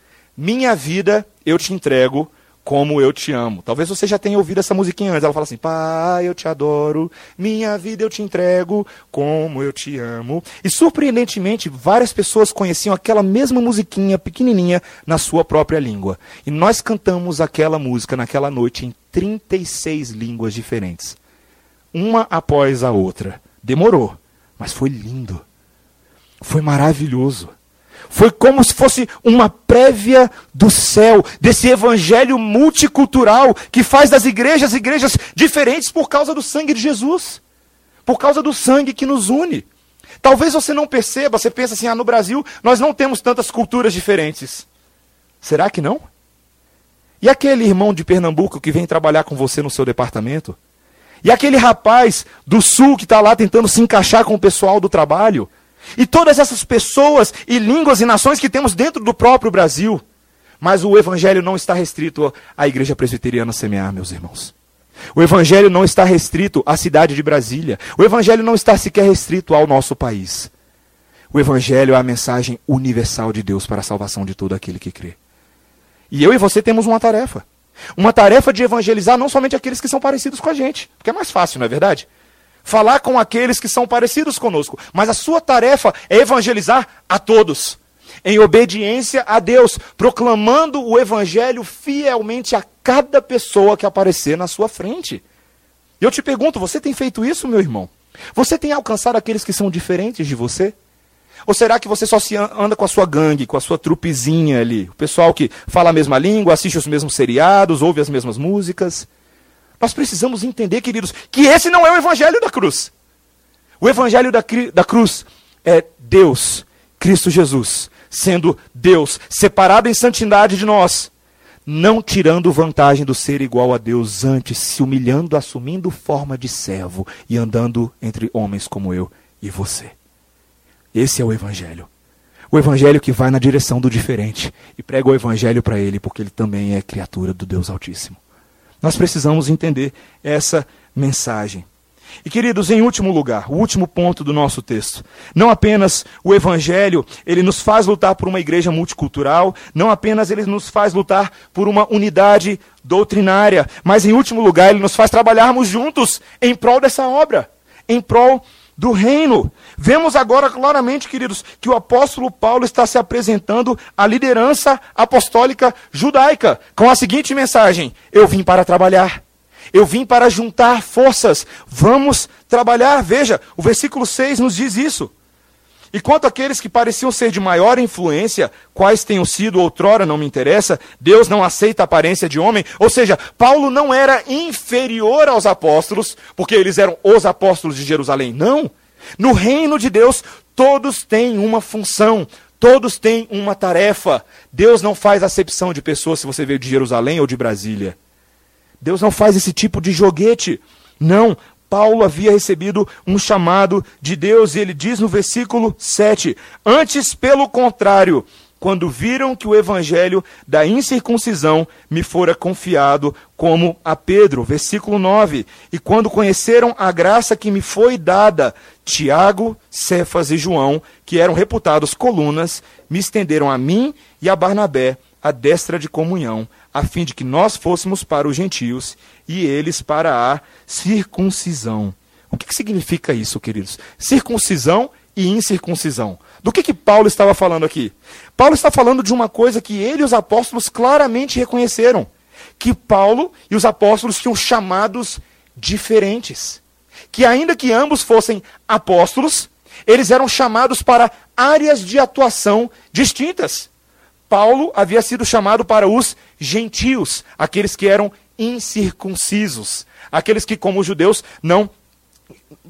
minha vida eu te entrego como eu te amo. Talvez você já tenha ouvido essa musiquinha antes. Ela fala assim: Pai, eu te adoro, minha vida eu te entrego como eu te amo. E surpreendentemente, várias pessoas conheciam aquela mesma musiquinha pequenininha na sua própria língua. E nós cantamos aquela música naquela noite em 36 línguas diferentes, uma após a outra. Demorou, mas foi lindo. Foi maravilhoso. Foi como se fosse uma prévia do céu, desse evangelho multicultural que faz das igrejas igrejas diferentes por causa do sangue de Jesus. Por causa do sangue que nos une. Talvez você não perceba, você pensa assim: ah, no Brasil nós não temos tantas culturas diferentes. Será que não? E aquele irmão de Pernambuco que vem trabalhar com você no seu departamento? E aquele rapaz do sul que está lá tentando se encaixar com o pessoal do trabalho. E todas essas pessoas e línguas e nações que temos dentro do próprio Brasil. Mas o evangelho não está restrito à igreja presbiteriana semear, meus irmãos. O evangelho não está restrito à cidade de Brasília. O evangelho não está sequer restrito ao nosso país. O evangelho é a mensagem universal de Deus para a salvação de todo aquele que crê. E eu e você temos uma tarefa. Uma tarefa de evangelizar não somente aqueles que são parecidos com a gente, porque é mais fácil, não é verdade? Falar com aqueles que são parecidos conosco, mas a sua tarefa é evangelizar a todos, em obediência a Deus, proclamando o evangelho fielmente a cada pessoa que aparecer na sua frente. E eu te pergunto, você tem feito isso, meu irmão? Você tem alcançado aqueles que são diferentes de você? Ou será que você só se anda com a sua gangue, com a sua trupezinha ali? O pessoal que fala a mesma língua, assiste os mesmos seriados, ouve as mesmas músicas? Nós precisamos entender, queridos, que esse não é o evangelho da cruz. O evangelho da, da cruz é Deus, Cristo Jesus, sendo Deus, separado em santidade de nós, não tirando vantagem do ser igual a Deus, antes se humilhando, assumindo forma de servo e andando entre homens como eu e você. Esse é o Evangelho. O Evangelho que vai na direção do diferente e prega o Evangelho para ele, porque ele também é criatura do Deus Altíssimo. Nós precisamos entender essa mensagem. E queridos, em último lugar, o último ponto do nosso texto. Não apenas o evangelho, ele nos faz lutar por uma igreja multicultural, não apenas ele nos faz lutar por uma unidade doutrinária, mas em último lugar, ele nos faz trabalharmos juntos em prol dessa obra, em prol do reino. Vemos agora claramente, queridos, que o apóstolo Paulo está se apresentando à liderança apostólica judaica com a seguinte mensagem: Eu vim para trabalhar. Eu vim para juntar forças. Vamos trabalhar. Veja, o versículo 6 nos diz isso. E quanto àqueles que pareciam ser de maior influência, quais tenham sido outrora, não me interessa, Deus não aceita a aparência de homem. Ou seja, Paulo não era inferior aos apóstolos, porque eles eram os apóstolos de Jerusalém. Não. No reino de Deus, todos têm uma função, todos têm uma tarefa. Deus não faz acepção de pessoas se você veio de Jerusalém ou de Brasília. Deus não faz esse tipo de joguete. Não, Paulo havia recebido um chamado de Deus, e ele diz no versículo 7: Antes, pelo contrário, quando viram que o evangelho da incircuncisão me fora confiado como a Pedro. Versículo 9. E quando conheceram a graça que me foi dada, Tiago, Cefas e João, que eram reputados colunas, me estenderam a mim e a Barnabé a destra de comunhão, a fim de que nós fôssemos para os gentios e eles para a circuncisão. O que, que significa isso, queridos? Circuncisão e incircuncisão. Do que, que Paulo estava falando aqui? Paulo está falando de uma coisa que ele e os apóstolos claramente reconheceram: que Paulo e os apóstolos tinham chamados diferentes. Que ainda que ambos fossem apóstolos, eles eram chamados para áreas de atuação distintas. Paulo havia sido chamado para os gentios, aqueles que eram incircuncisos, aqueles que, como os judeus, não,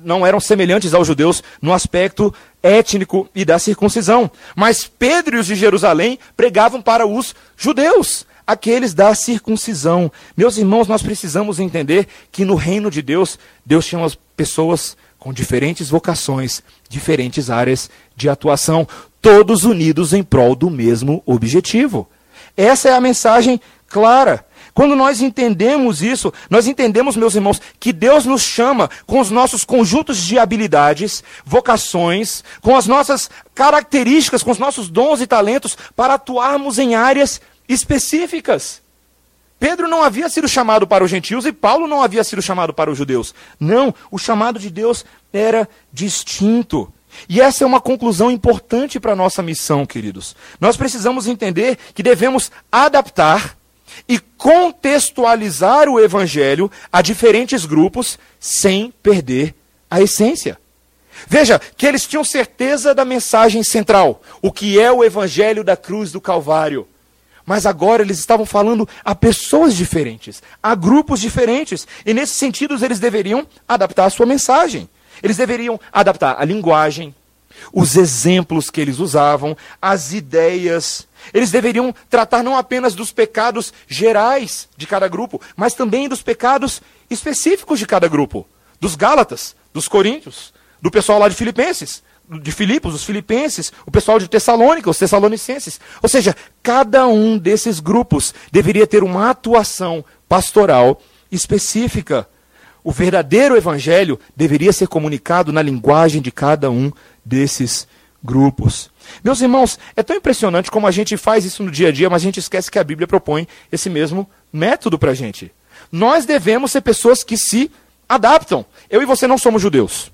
não eram semelhantes aos judeus no aspecto étnico e da circuncisão. Mas Pedro e os de Jerusalém pregavam para os judeus, aqueles da circuncisão. Meus irmãos, nós precisamos entender que no reino de Deus, Deus chama pessoas com diferentes vocações, diferentes áreas de atuação todos unidos em prol do mesmo objetivo. Essa é a mensagem clara. Quando nós entendemos isso, nós entendemos, meus irmãos, que Deus nos chama com os nossos conjuntos de habilidades, vocações, com as nossas características, com os nossos dons e talentos para atuarmos em áreas específicas. Pedro não havia sido chamado para os gentios e Paulo não havia sido chamado para os judeus. Não, o chamado de Deus era distinto. E essa é uma conclusão importante para a nossa missão, queridos. Nós precisamos entender que devemos adaptar e contextualizar o evangelho a diferentes grupos sem perder a essência. Veja que eles tinham certeza da mensagem central, o que é o evangelho da cruz do Calvário. Mas agora eles estavam falando a pessoas diferentes, a grupos diferentes, e nesse sentido eles deveriam adaptar a sua mensagem. Eles deveriam adaptar a linguagem, os exemplos que eles usavam, as ideias. Eles deveriam tratar não apenas dos pecados gerais de cada grupo, mas também dos pecados específicos de cada grupo: dos Gálatas, dos Coríntios, do pessoal lá de Filipenses, de Filipos, os filipenses, o pessoal de Tessalônica, os tessalonicenses. Ou seja, cada um desses grupos deveria ter uma atuação pastoral específica. O verdadeiro evangelho deveria ser comunicado na linguagem de cada um desses grupos. Meus irmãos, é tão impressionante como a gente faz isso no dia a dia, mas a gente esquece que a Bíblia propõe esse mesmo método para a gente. Nós devemos ser pessoas que se adaptam. Eu e você não somos judeus.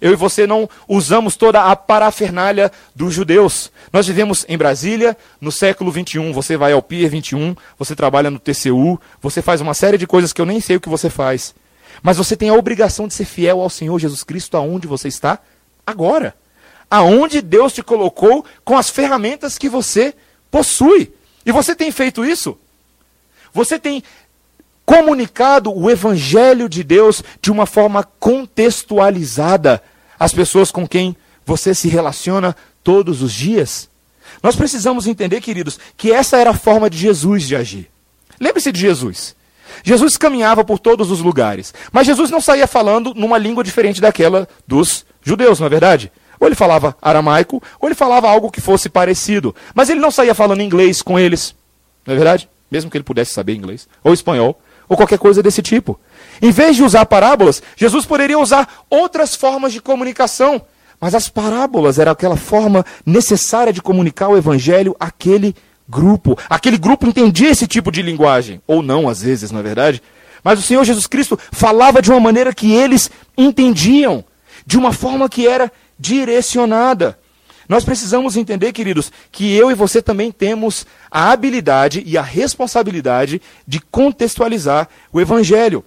Eu e você não usamos toda a parafernália dos judeus. Nós vivemos em Brasília, no século 21. Você vai ao Pier 21, você trabalha no TCU, você faz uma série de coisas que eu nem sei o que você faz. Mas você tem a obrigação de ser fiel ao Senhor Jesus Cristo aonde você está agora. Aonde Deus te colocou com as ferramentas que você possui. E você tem feito isso? Você tem comunicado o evangelho de Deus de uma forma contextualizada as pessoas com quem você se relaciona todos os dias. Nós precisamos entender, queridos, que essa era a forma de Jesus de agir. Lembre-se de Jesus. Jesus caminhava por todos os lugares, mas Jesus não saía falando numa língua diferente daquela dos judeus, não é verdade? Ou ele falava aramaico, ou ele falava algo que fosse parecido, mas ele não saía falando inglês com eles, não é verdade? Mesmo que ele pudesse saber inglês, ou espanhol, ou qualquer coisa desse tipo. Em vez de usar parábolas, Jesus poderia usar outras formas de comunicação. Mas as parábolas eram aquela forma necessária de comunicar o evangelho àquele grupo. Aquele grupo entendia esse tipo de linguagem. Ou não, às vezes, na é verdade. Mas o Senhor Jesus Cristo falava de uma maneira que eles entendiam. De uma forma que era direcionada. Nós precisamos entender, queridos, que eu e você também temos a habilidade e a responsabilidade de contextualizar o Evangelho.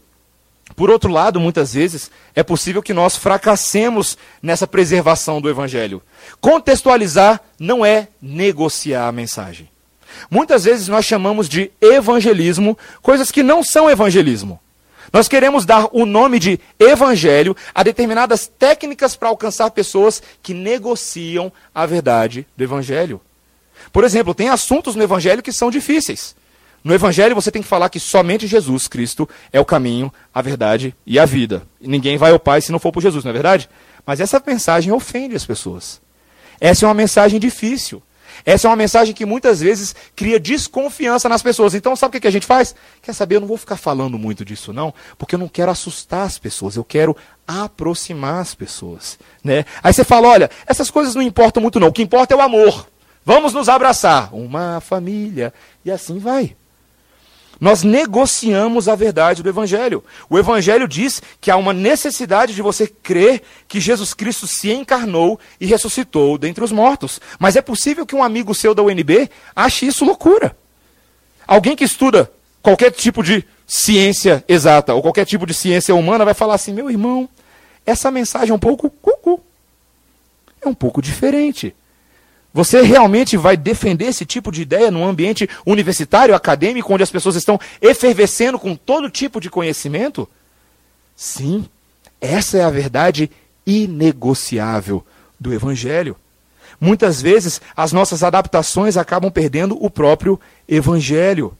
Por outro lado, muitas vezes, é possível que nós fracassemos nessa preservação do Evangelho. Contextualizar não é negociar a mensagem. Muitas vezes nós chamamos de evangelismo coisas que não são evangelismo. Nós queremos dar o nome de evangelho a determinadas técnicas para alcançar pessoas que negociam a verdade do evangelho. Por exemplo, tem assuntos no evangelho que são difíceis. No Evangelho você tem que falar que somente Jesus Cristo é o caminho, a verdade e a vida. E ninguém vai ao Pai se não for por Jesus, não é verdade? Mas essa mensagem ofende as pessoas. Essa é uma mensagem difícil. Essa é uma mensagem que muitas vezes cria desconfiança nas pessoas. Então, sabe o que a gente faz? Quer saber? Eu não vou ficar falando muito disso, não, porque eu não quero assustar as pessoas, eu quero aproximar as pessoas. Né? Aí você fala: olha, essas coisas não importam muito, não. O que importa é o amor. Vamos nos abraçar. Uma família. E assim vai. Nós negociamos a verdade do Evangelho. O Evangelho diz que há uma necessidade de você crer que Jesus Cristo se encarnou e ressuscitou dentre os mortos. Mas é possível que um amigo seu da UNB ache isso loucura. Alguém que estuda qualquer tipo de ciência exata ou qualquer tipo de ciência humana vai falar assim: meu irmão, essa mensagem é um pouco cucu. É um pouco diferente. Você realmente vai defender esse tipo de ideia num ambiente universitário, acadêmico, onde as pessoas estão efervescendo com todo tipo de conhecimento? Sim, essa é a verdade inegociável do Evangelho. Muitas vezes as nossas adaptações acabam perdendo o próprio Evangelho.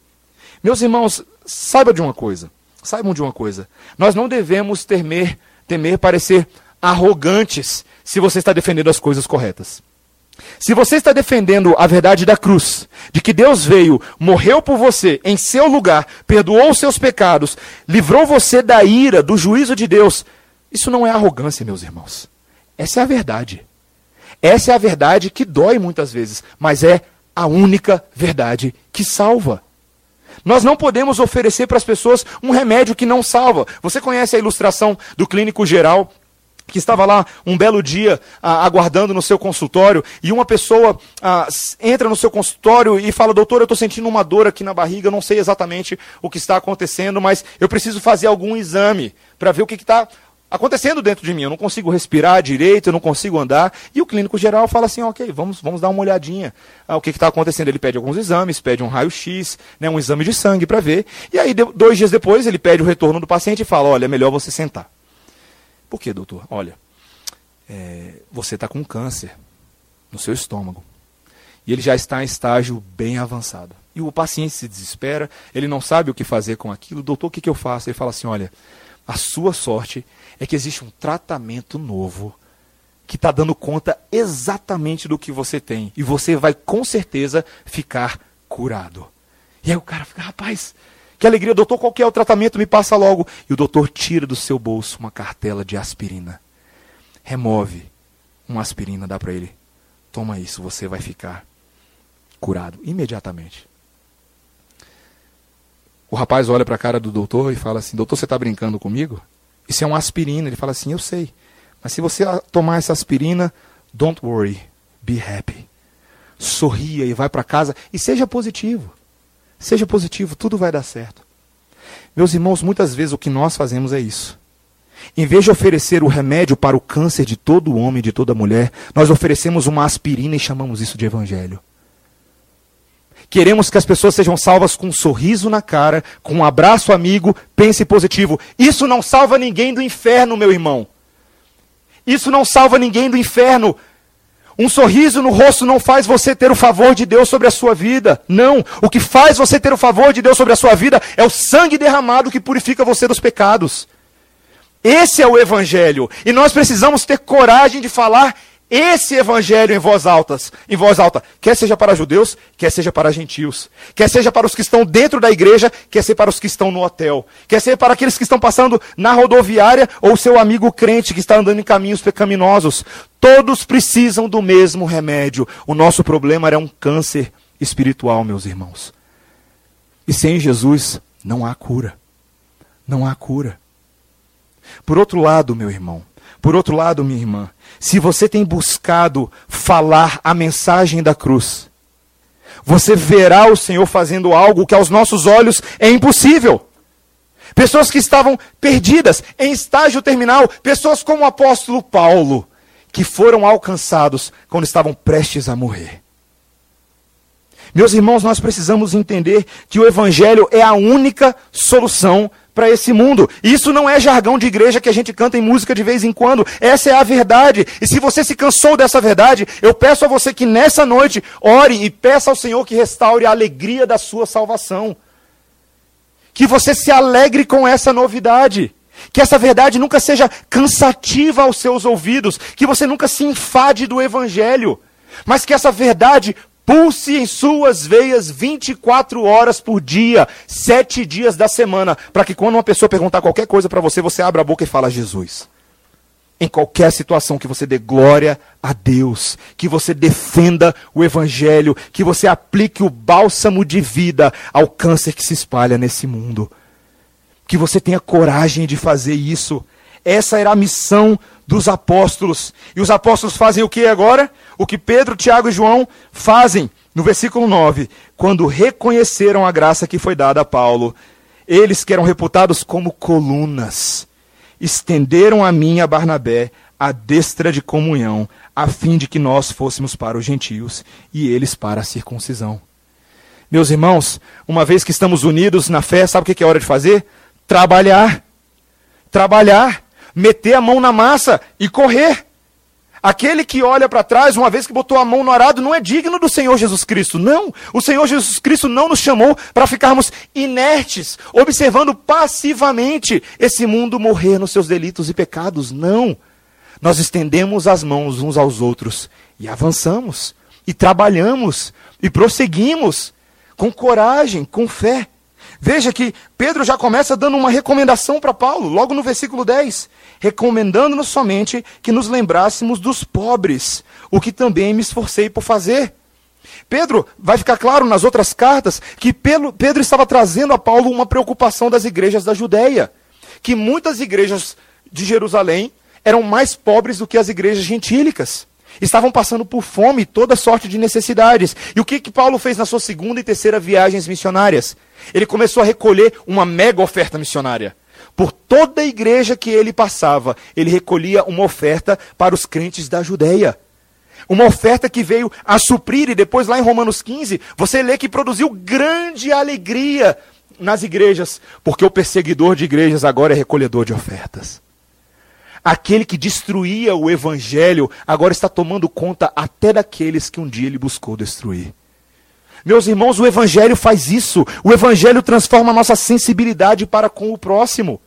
Meus irmãos, saibam de uma coisa. Saibam de uma coisa. Nós não devemos temer, temer parecer arrogantes se você está defendendo as coisas corretas. Se você está defendendo a verdade da cruz, de que Deus veio, morreu por você, em seu lugar, perdoou os seus pecados, livrou você da ira, do juízo de Deus, isso não é arrogância, meus irmãos. Essa é a verdade. Essa é a verdade que dói muitas vezes, mas é a única verdade que salva. Nós não podemos oferecer para as pessoas um remédio que não salva. Você conhece a ilustração do clínico geral que estava lá um belo dia ah, aguardando no seu consultório e uma pessoa ah, entra no seu consultório e fala: Doutor, eu estou sentindo uma dor aqui na barriga, não sei exatamente o que está acontecendo, mas eu preciso fazer algum exame para ver o que está acontecendo dentro de mim. Eu não consigo respirar direito, eu não consigo andar. E o clínico geral fala assim: Ok, vamos, vamos dar uma olhadinha ah, o que está acontecendo. Ele pede alguns exames, pede um raio-x, né, um exame de sangue para ver. E aí, dois dias depois, ele pede o retorno do paciente e fala: Olha, é melhor você sentar. Por quê, doutor? Olha, é, você está com câncer no seu estômago. e ele já está em estágio bem avançado. E o paciente se desespera, ele não sabe o que fazer com aquilo. Doutor, o que, que eu faço? Ele fala assim: olha, a sua sorte é que existe um tratamento novo que está dando conta exatamente do que você tem. E você vai com certeza ficar curado. E aí o cara fica, rapaz, que alegria, doutor, qual que é o tratamento? Me passa logo. E o doutor tira do seu bolso uma cartela de aspirina. Remove uma aspirina, dá para ele. Toma isso, você vai ficar curado imediatamente. O rapaz olha para a cara do doutor e fala assim: Doutor, você está brincando comigo? Isso é uma aspirina. Ele fala assim: Eu sei. Mas se você tomar essa aspirina, don't worry, be happy. Sorria e vai para casa e seja positivo. Seja positivo, tudo vai dar certo. Meus irmãos, muitas vezes o que nós fazemos é isso. Em vez de oferecer o remédio para o câncer de todo homem, de toda mulher, nós oferecemos uma aspirina e chamamos isso de evangelho. Queremos que as pessoas sejam salvas com um sorriso na cara, com um abraço amigo, pense positivo. Isso não salva ninguém do inferno, meu irmão. Isso não salva ninguém do inferno. Um sorriso no rosto não faz você ter o favor de Deus sobre a sua vida. Não. O que faz você ter o favor de Deus sobre a sua vida é o sangue derramado que purifica você dos pecados. Esse é o Evangelho. E nós precisamos ter coragem de falar esse evangelho em voz alta, em voz alta, quer seja para judeus, quer seja para gentios, quer seja para os que estão dentro da igreja, quer seja para os que estão no hotel, quer seja para aqueles que estão passando na rodoviária ou seu amigo crente que está andando em caminhos pecaminosos. Todos precisam do mesmo remédio. O nosso problema é um câncer espiritual, meus irmãos. E sem Jesus não há cura. Não há cura. Por outro lado, meu irmão, por outro lado, minha irmã, se você tem buscado falar a mensagem da cruz, você verá o Senhor fazendo algo que aos nossos olhos é impossível. Pessoas que estavam perdidas, em estágio terminal, pessoas como o apóstolo Paulo, que foram alcançados quando estavam prestes a morrer. Meus irmãos, nós precisamos entender que o Evangelho é a única solução para esse mundo. Isso não é jargão de igreja que a gente canta em música de vez em quando. Essa é a verdade. E se você se cansou dessa verdade, eu peço a você que nessa noite ore e peça ao Senhor que restaure a alegria da sua salvação. Que você se alegre com essa novidade. Que essa verdade nunca seja cansativa aos seus ouvidos. Que você nunca se enfade do evangelho. Mas que essa verdade Pulse em suas veias 24 horas por dia, sete dias da semana, para que quando uma pessoa perguntar qualquer coisa para você, você abra a boca e fala Jesus. Em qualquer situação que você dê glória a Deus, que você defenda o Evangelho, que você aplique o bálsamo de vida ao câncer que se espalha nesse mundo. Que você tenha coragem de fazer isso. Essa era a missão dos apóstolos. E os apóstolos fazem o que agora? O que Pedro, Tiago e João fazem no versículo 9, quando reconheceram a graça que foi dada a Paulo. Eles que eram reputados como colunas, estenderam a mim a Barnabé a destra de comunhão, a fim de que nós fôssemos para os gentios e eles para a circuncisão. Meus irmãos, uma vez que estamos unidos na fé, sabe o que é hora de fazer? Trabalhar. Trabalhar meter a mão na massa e correr. Aquele que olha para trás, uma vez que botou a mão no arado, não é digno do Senhor Jesus Cristo. Não. O Senhor Jesus Cristo não nos chamou para ficarmos inertes, observando passivamente esse mundo morrer nos seus delitos e pecados. Não. Nós estendemos as mãos uns aos outros e avançamos, e trabalhamos, e prosseguimos com coragem, com fé. Veja que Pedro já começa dando uma recomendação para Paulo, logo no versículo 10, recomendando-nos somente que nos lembrássemos dos pobres, o que também me esforcei por fazer. Pedro, vai ficar claro nas outras cartas, que Pedro estava trazendo a Paulo uma preocupação das igrejas da Judéia, que muitas igrejas de Jerusalém eram mais pobres do que as igrejas gentílicas. Estavam passando por fome e toda sorte de necessidades. E o que, que Paulo fez na sua segunda e terceira viagens missionárias? Ele começou a recolher uma mega oferta missionária. Por toda a igreja que ele passava, ele recolhia uma oferta para os crentes da Judéia. Uma oferta que veio a suprir, e depois lá em Romanos 15, você lê que produziu grande alegria nas igrejas, porque o perseguidor de igrejas agora é recolhedor de ofertas. Aquele que destruía o evangelho agora está tomando conta até daqueles que um dia ele buscou destruir. Meus irmãos, o evangelho faz isso. O evangelho transforma a nossa sensibilidade para com o próximo.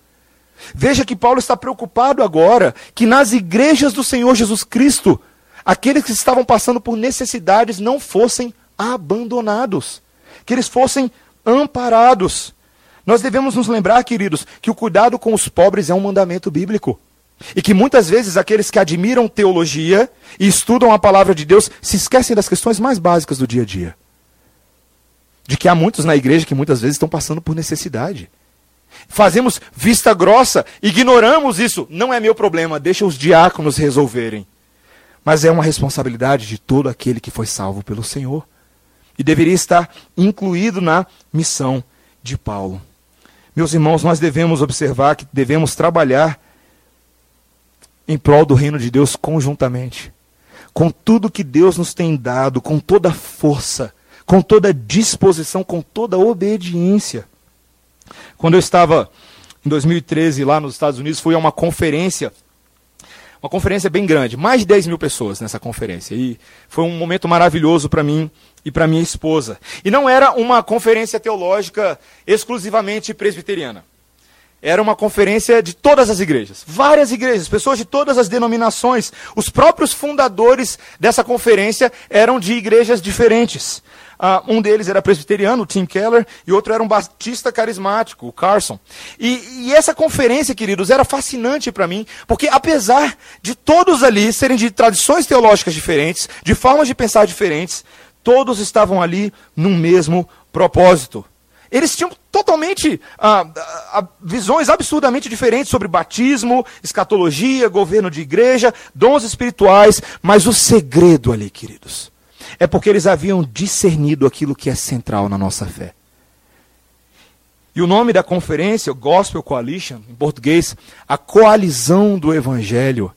Veja que Paulo está preocupado agora que nas igrejas do Senhor Jesus Cristo, aqueles que estavam passando por necessidades não fossem abandonados, que eles fossem amparados. Nós devemos nos lembrar, queridos, que o cuidado com os pobres é um mandamento bíblico. E que muitas vezes aqueles que admiram teologia e estudam a palavra de Deus se esquecem das questões mais básicas do dia a dia. De que há muitos na igreja que muitas vezes estão passando por necessidade. Fazemos vista grossa, ignoramos isso. Não é meu problema, deixa os diáconos resolverem. Mas é uma responsabilidade de todo aquele que foi salvo pelo Senhor. E deveria estar incluído na missão de Paulo. Meus irmãos, nós devemos observar que devemos trabalhar em prol do reino de Deus conjuntamente. Com tudo que Deus nos tem dado, com toda força, com toda disposição, com toda obediência. Quando eu estava em 2013 lá nos Estados Unidos, fui a uma conferência, uma conferência bem grande, mais de 10 mil pessoas nessa conferência. E foi um momento maravilhoso para mim e para minha esposa. E não era uma conferência teológica exclusivamente presbiteriana. Era uma conferência de todas as igrejas, várias igrejas, pessoas de todas as denominações. Os próprios fundadores dessa conferência eram de igrejas diferentes. Uh, um deles era presbiteriano, o Tim Keller, e outro era um batista carismático, o Carson. E, e essa conferência, queridos, era fascinante para mim, porque apesar de todos ali serem de tradições teológicas diferentes, de formas de pensar diferentes, todos estavam ali num mesmo propósito. Eles tinham totalmente ah, ah, visões absurdamente diferentes sobre batismo, escatologia, governo de igreja, dons espirituais, mas o segredo ali, queridos, é porque eles haviam discernido aquilo que é central na nossa fé. E o nome da conferência, Gospel Coalition, em português, a coalizão do Evangelho,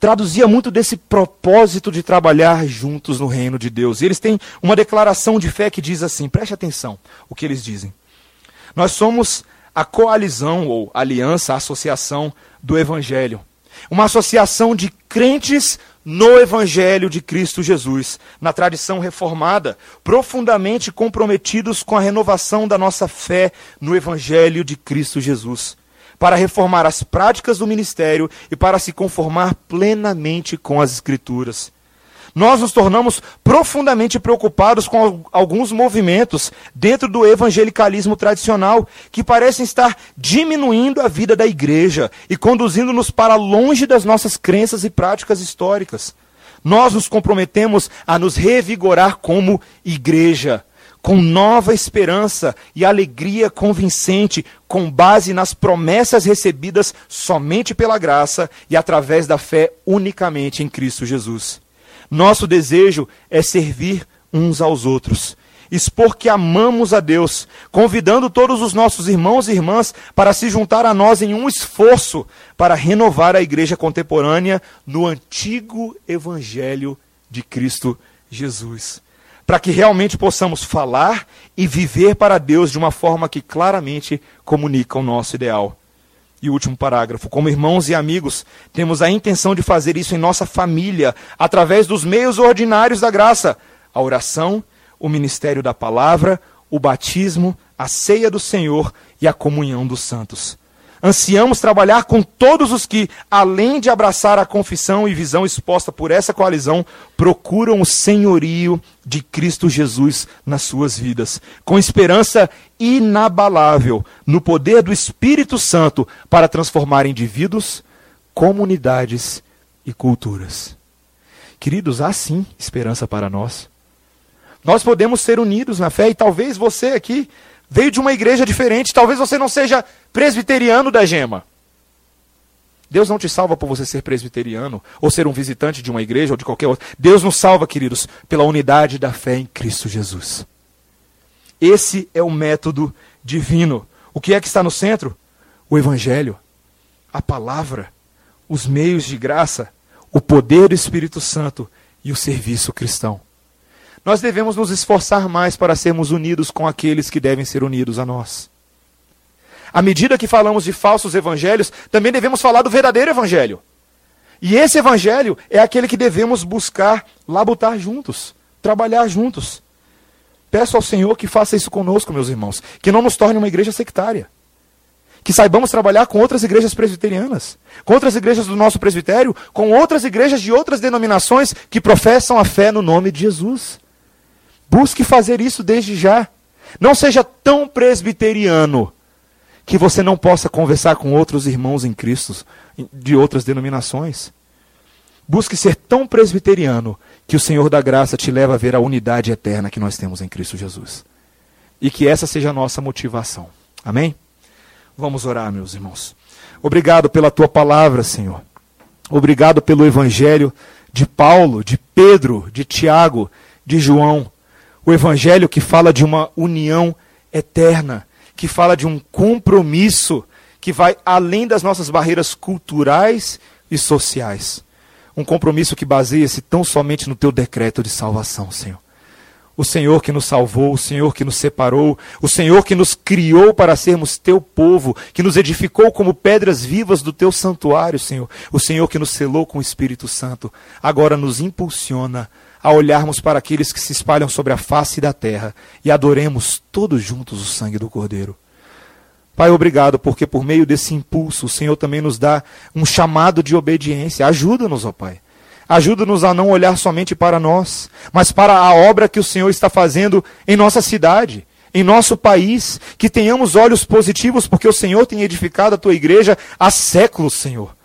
traduzia muito desse propósito de trabalhar juntos no reino de Deus. E eles têm uma declaração de fé que diz assim: preste atenção o que eles dizem. Nós somos a coalizão ou aliança, associação do Evangelho. Uma associação de crentes no Evangelho de Cristo Jesus, na tradição reformada, profundamente comprometidos com a renovação da nossa fé no Evangelho de Cristo Jesus para reformar as práticas do ministério e para se conformar plenamente com as Escrituras. Nós nos tornamos profundamente preocupados com alguns movimentos dentro do evangelicalismo tradicional que parecem estar diminuindo a vida da igreja e conduzindo-nos para longe das nossas crenças e práticas históricas. Nós nos comprometemos a nos revigorar como igreja com nova esperança e alegria convincente, com base nas promessas recebidas somente pela graça e através da fé unicamente em Cristo Jesus. Nosso desejo é servir uns aos outros, expor que amamos a Deus, convidando todos os nossos irmãos e irmãs para se juntar a nós em um esforço para renovar a igreja contemporânea no antigo evangelho de Cristo Jesus para que realmente possamos falar e viver para Deus de uma forma que claramente comunica o nosso ideal. E o último parágrafo. Como irmãos e amigos, temos a intenção de fazer isso em nossa família, através dos meios ordinários da graça: a oração, o ministério da palavra, o batismo, a ceia do Senhor e a comunhão dos santos. Ansiamos trabalhar com todos os que, além de abraçar a confissão e visão exposta por essa coalizão, procuram o senhorio de Cristo Jesus nas suas vidas, com esperança inabalável no poder do Espírito Santo para transformar indivíduos, comunidades e culturas. Queridos, há sim esperança para nós. Nós podemos ser unidos na fé e talvez você aqui veio de uma igreja diferente. Talvez você não seja presbiteriano da gema. Deus não te salva por você ser presbiteriano ou ser um visitante de uma igreja ou de qualquer outra. Deus nos salva, queridos, pela unidade da fé em Cristo Jesus. Esse é o método divino. O que é que está no centro? O Evangelho, a palavra, os meios de graça, o poder do Espírito Santo e o serviço cristão. Nós devemos nos esforçar mais para sermos unidos com aqueles que devem ser unidos a nós. À medida que falamos de falsos evangelhos, também devemos falar do verdadeiro evangelho. E esse evangelho é aquele que devemos buscar labutar juntos, trabalhar juntos. Peço ao Senhor que faça isso conosco, meus irmãos, que não nos torne uma igreja sectária. Que saibamos trabalhar com outras igrejas presbiterianas, com outras igrejas do nosso presbitério, com outras igrejas de outras denominações que professam a fé no nome de Jesus. Busque fazer isso desde já. Não seja tão presbiteriano que você não possa conversar com outros irmãos em Cristo de outras denominações. Busque ser tão presbiteriano que o Senhor da graça te leva a ver a unidade eterna que nós temos em Cristo Jesus. E que essa seja a nossa motivação. Amém? Vamos orar, meus irmãos. Obrigado pela tua palavra, Senhor. Obrigado pelo evangelho de Paulo, de Pedro, de Tiago, de João. O evangelho que fala de uma união eterna, que fala de um compromisso que vai além das nossas barreiras culturais e sociais. Um compromisso que baseia-se tão somente no teu decreto de salvação, Senhor. O Senhor que nos salvou, o Senhor que nos separou, o Senhor que nos criou para sermos teu povo, que nos edificou como pedras vivas do teu santuário, Senhor. O Senhor que nos selou com o Espírito Santo, agora nos impulsiona a olharmos para aqueles que se espalham sobre a face da terra e adoremos todos juntos o sangue do Cordeiro. Pai, obrigado, porque por meio desse impulso o Senhor também nos dá um chamado de obediência. Ajuda-nos, ó Pai. Ajuda-nos a não olhar somente para nós, mas para a obra que o Senhor está fazendo em nossa cidade, em nosso país. Que tenhamos olhos positivos, porque o Senhor tem edificado a tua igreja há séculos, Senhor.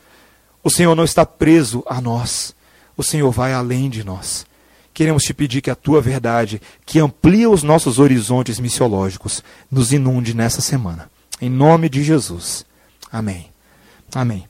O Senhor não está preso a nós, o Senhor vai além de nós. Queremos te pedir que a tua verdade, que amplia os nossos horizontes missiológicos, nos inunde nessa semana. Em nome de Jesus. Amém. Amém.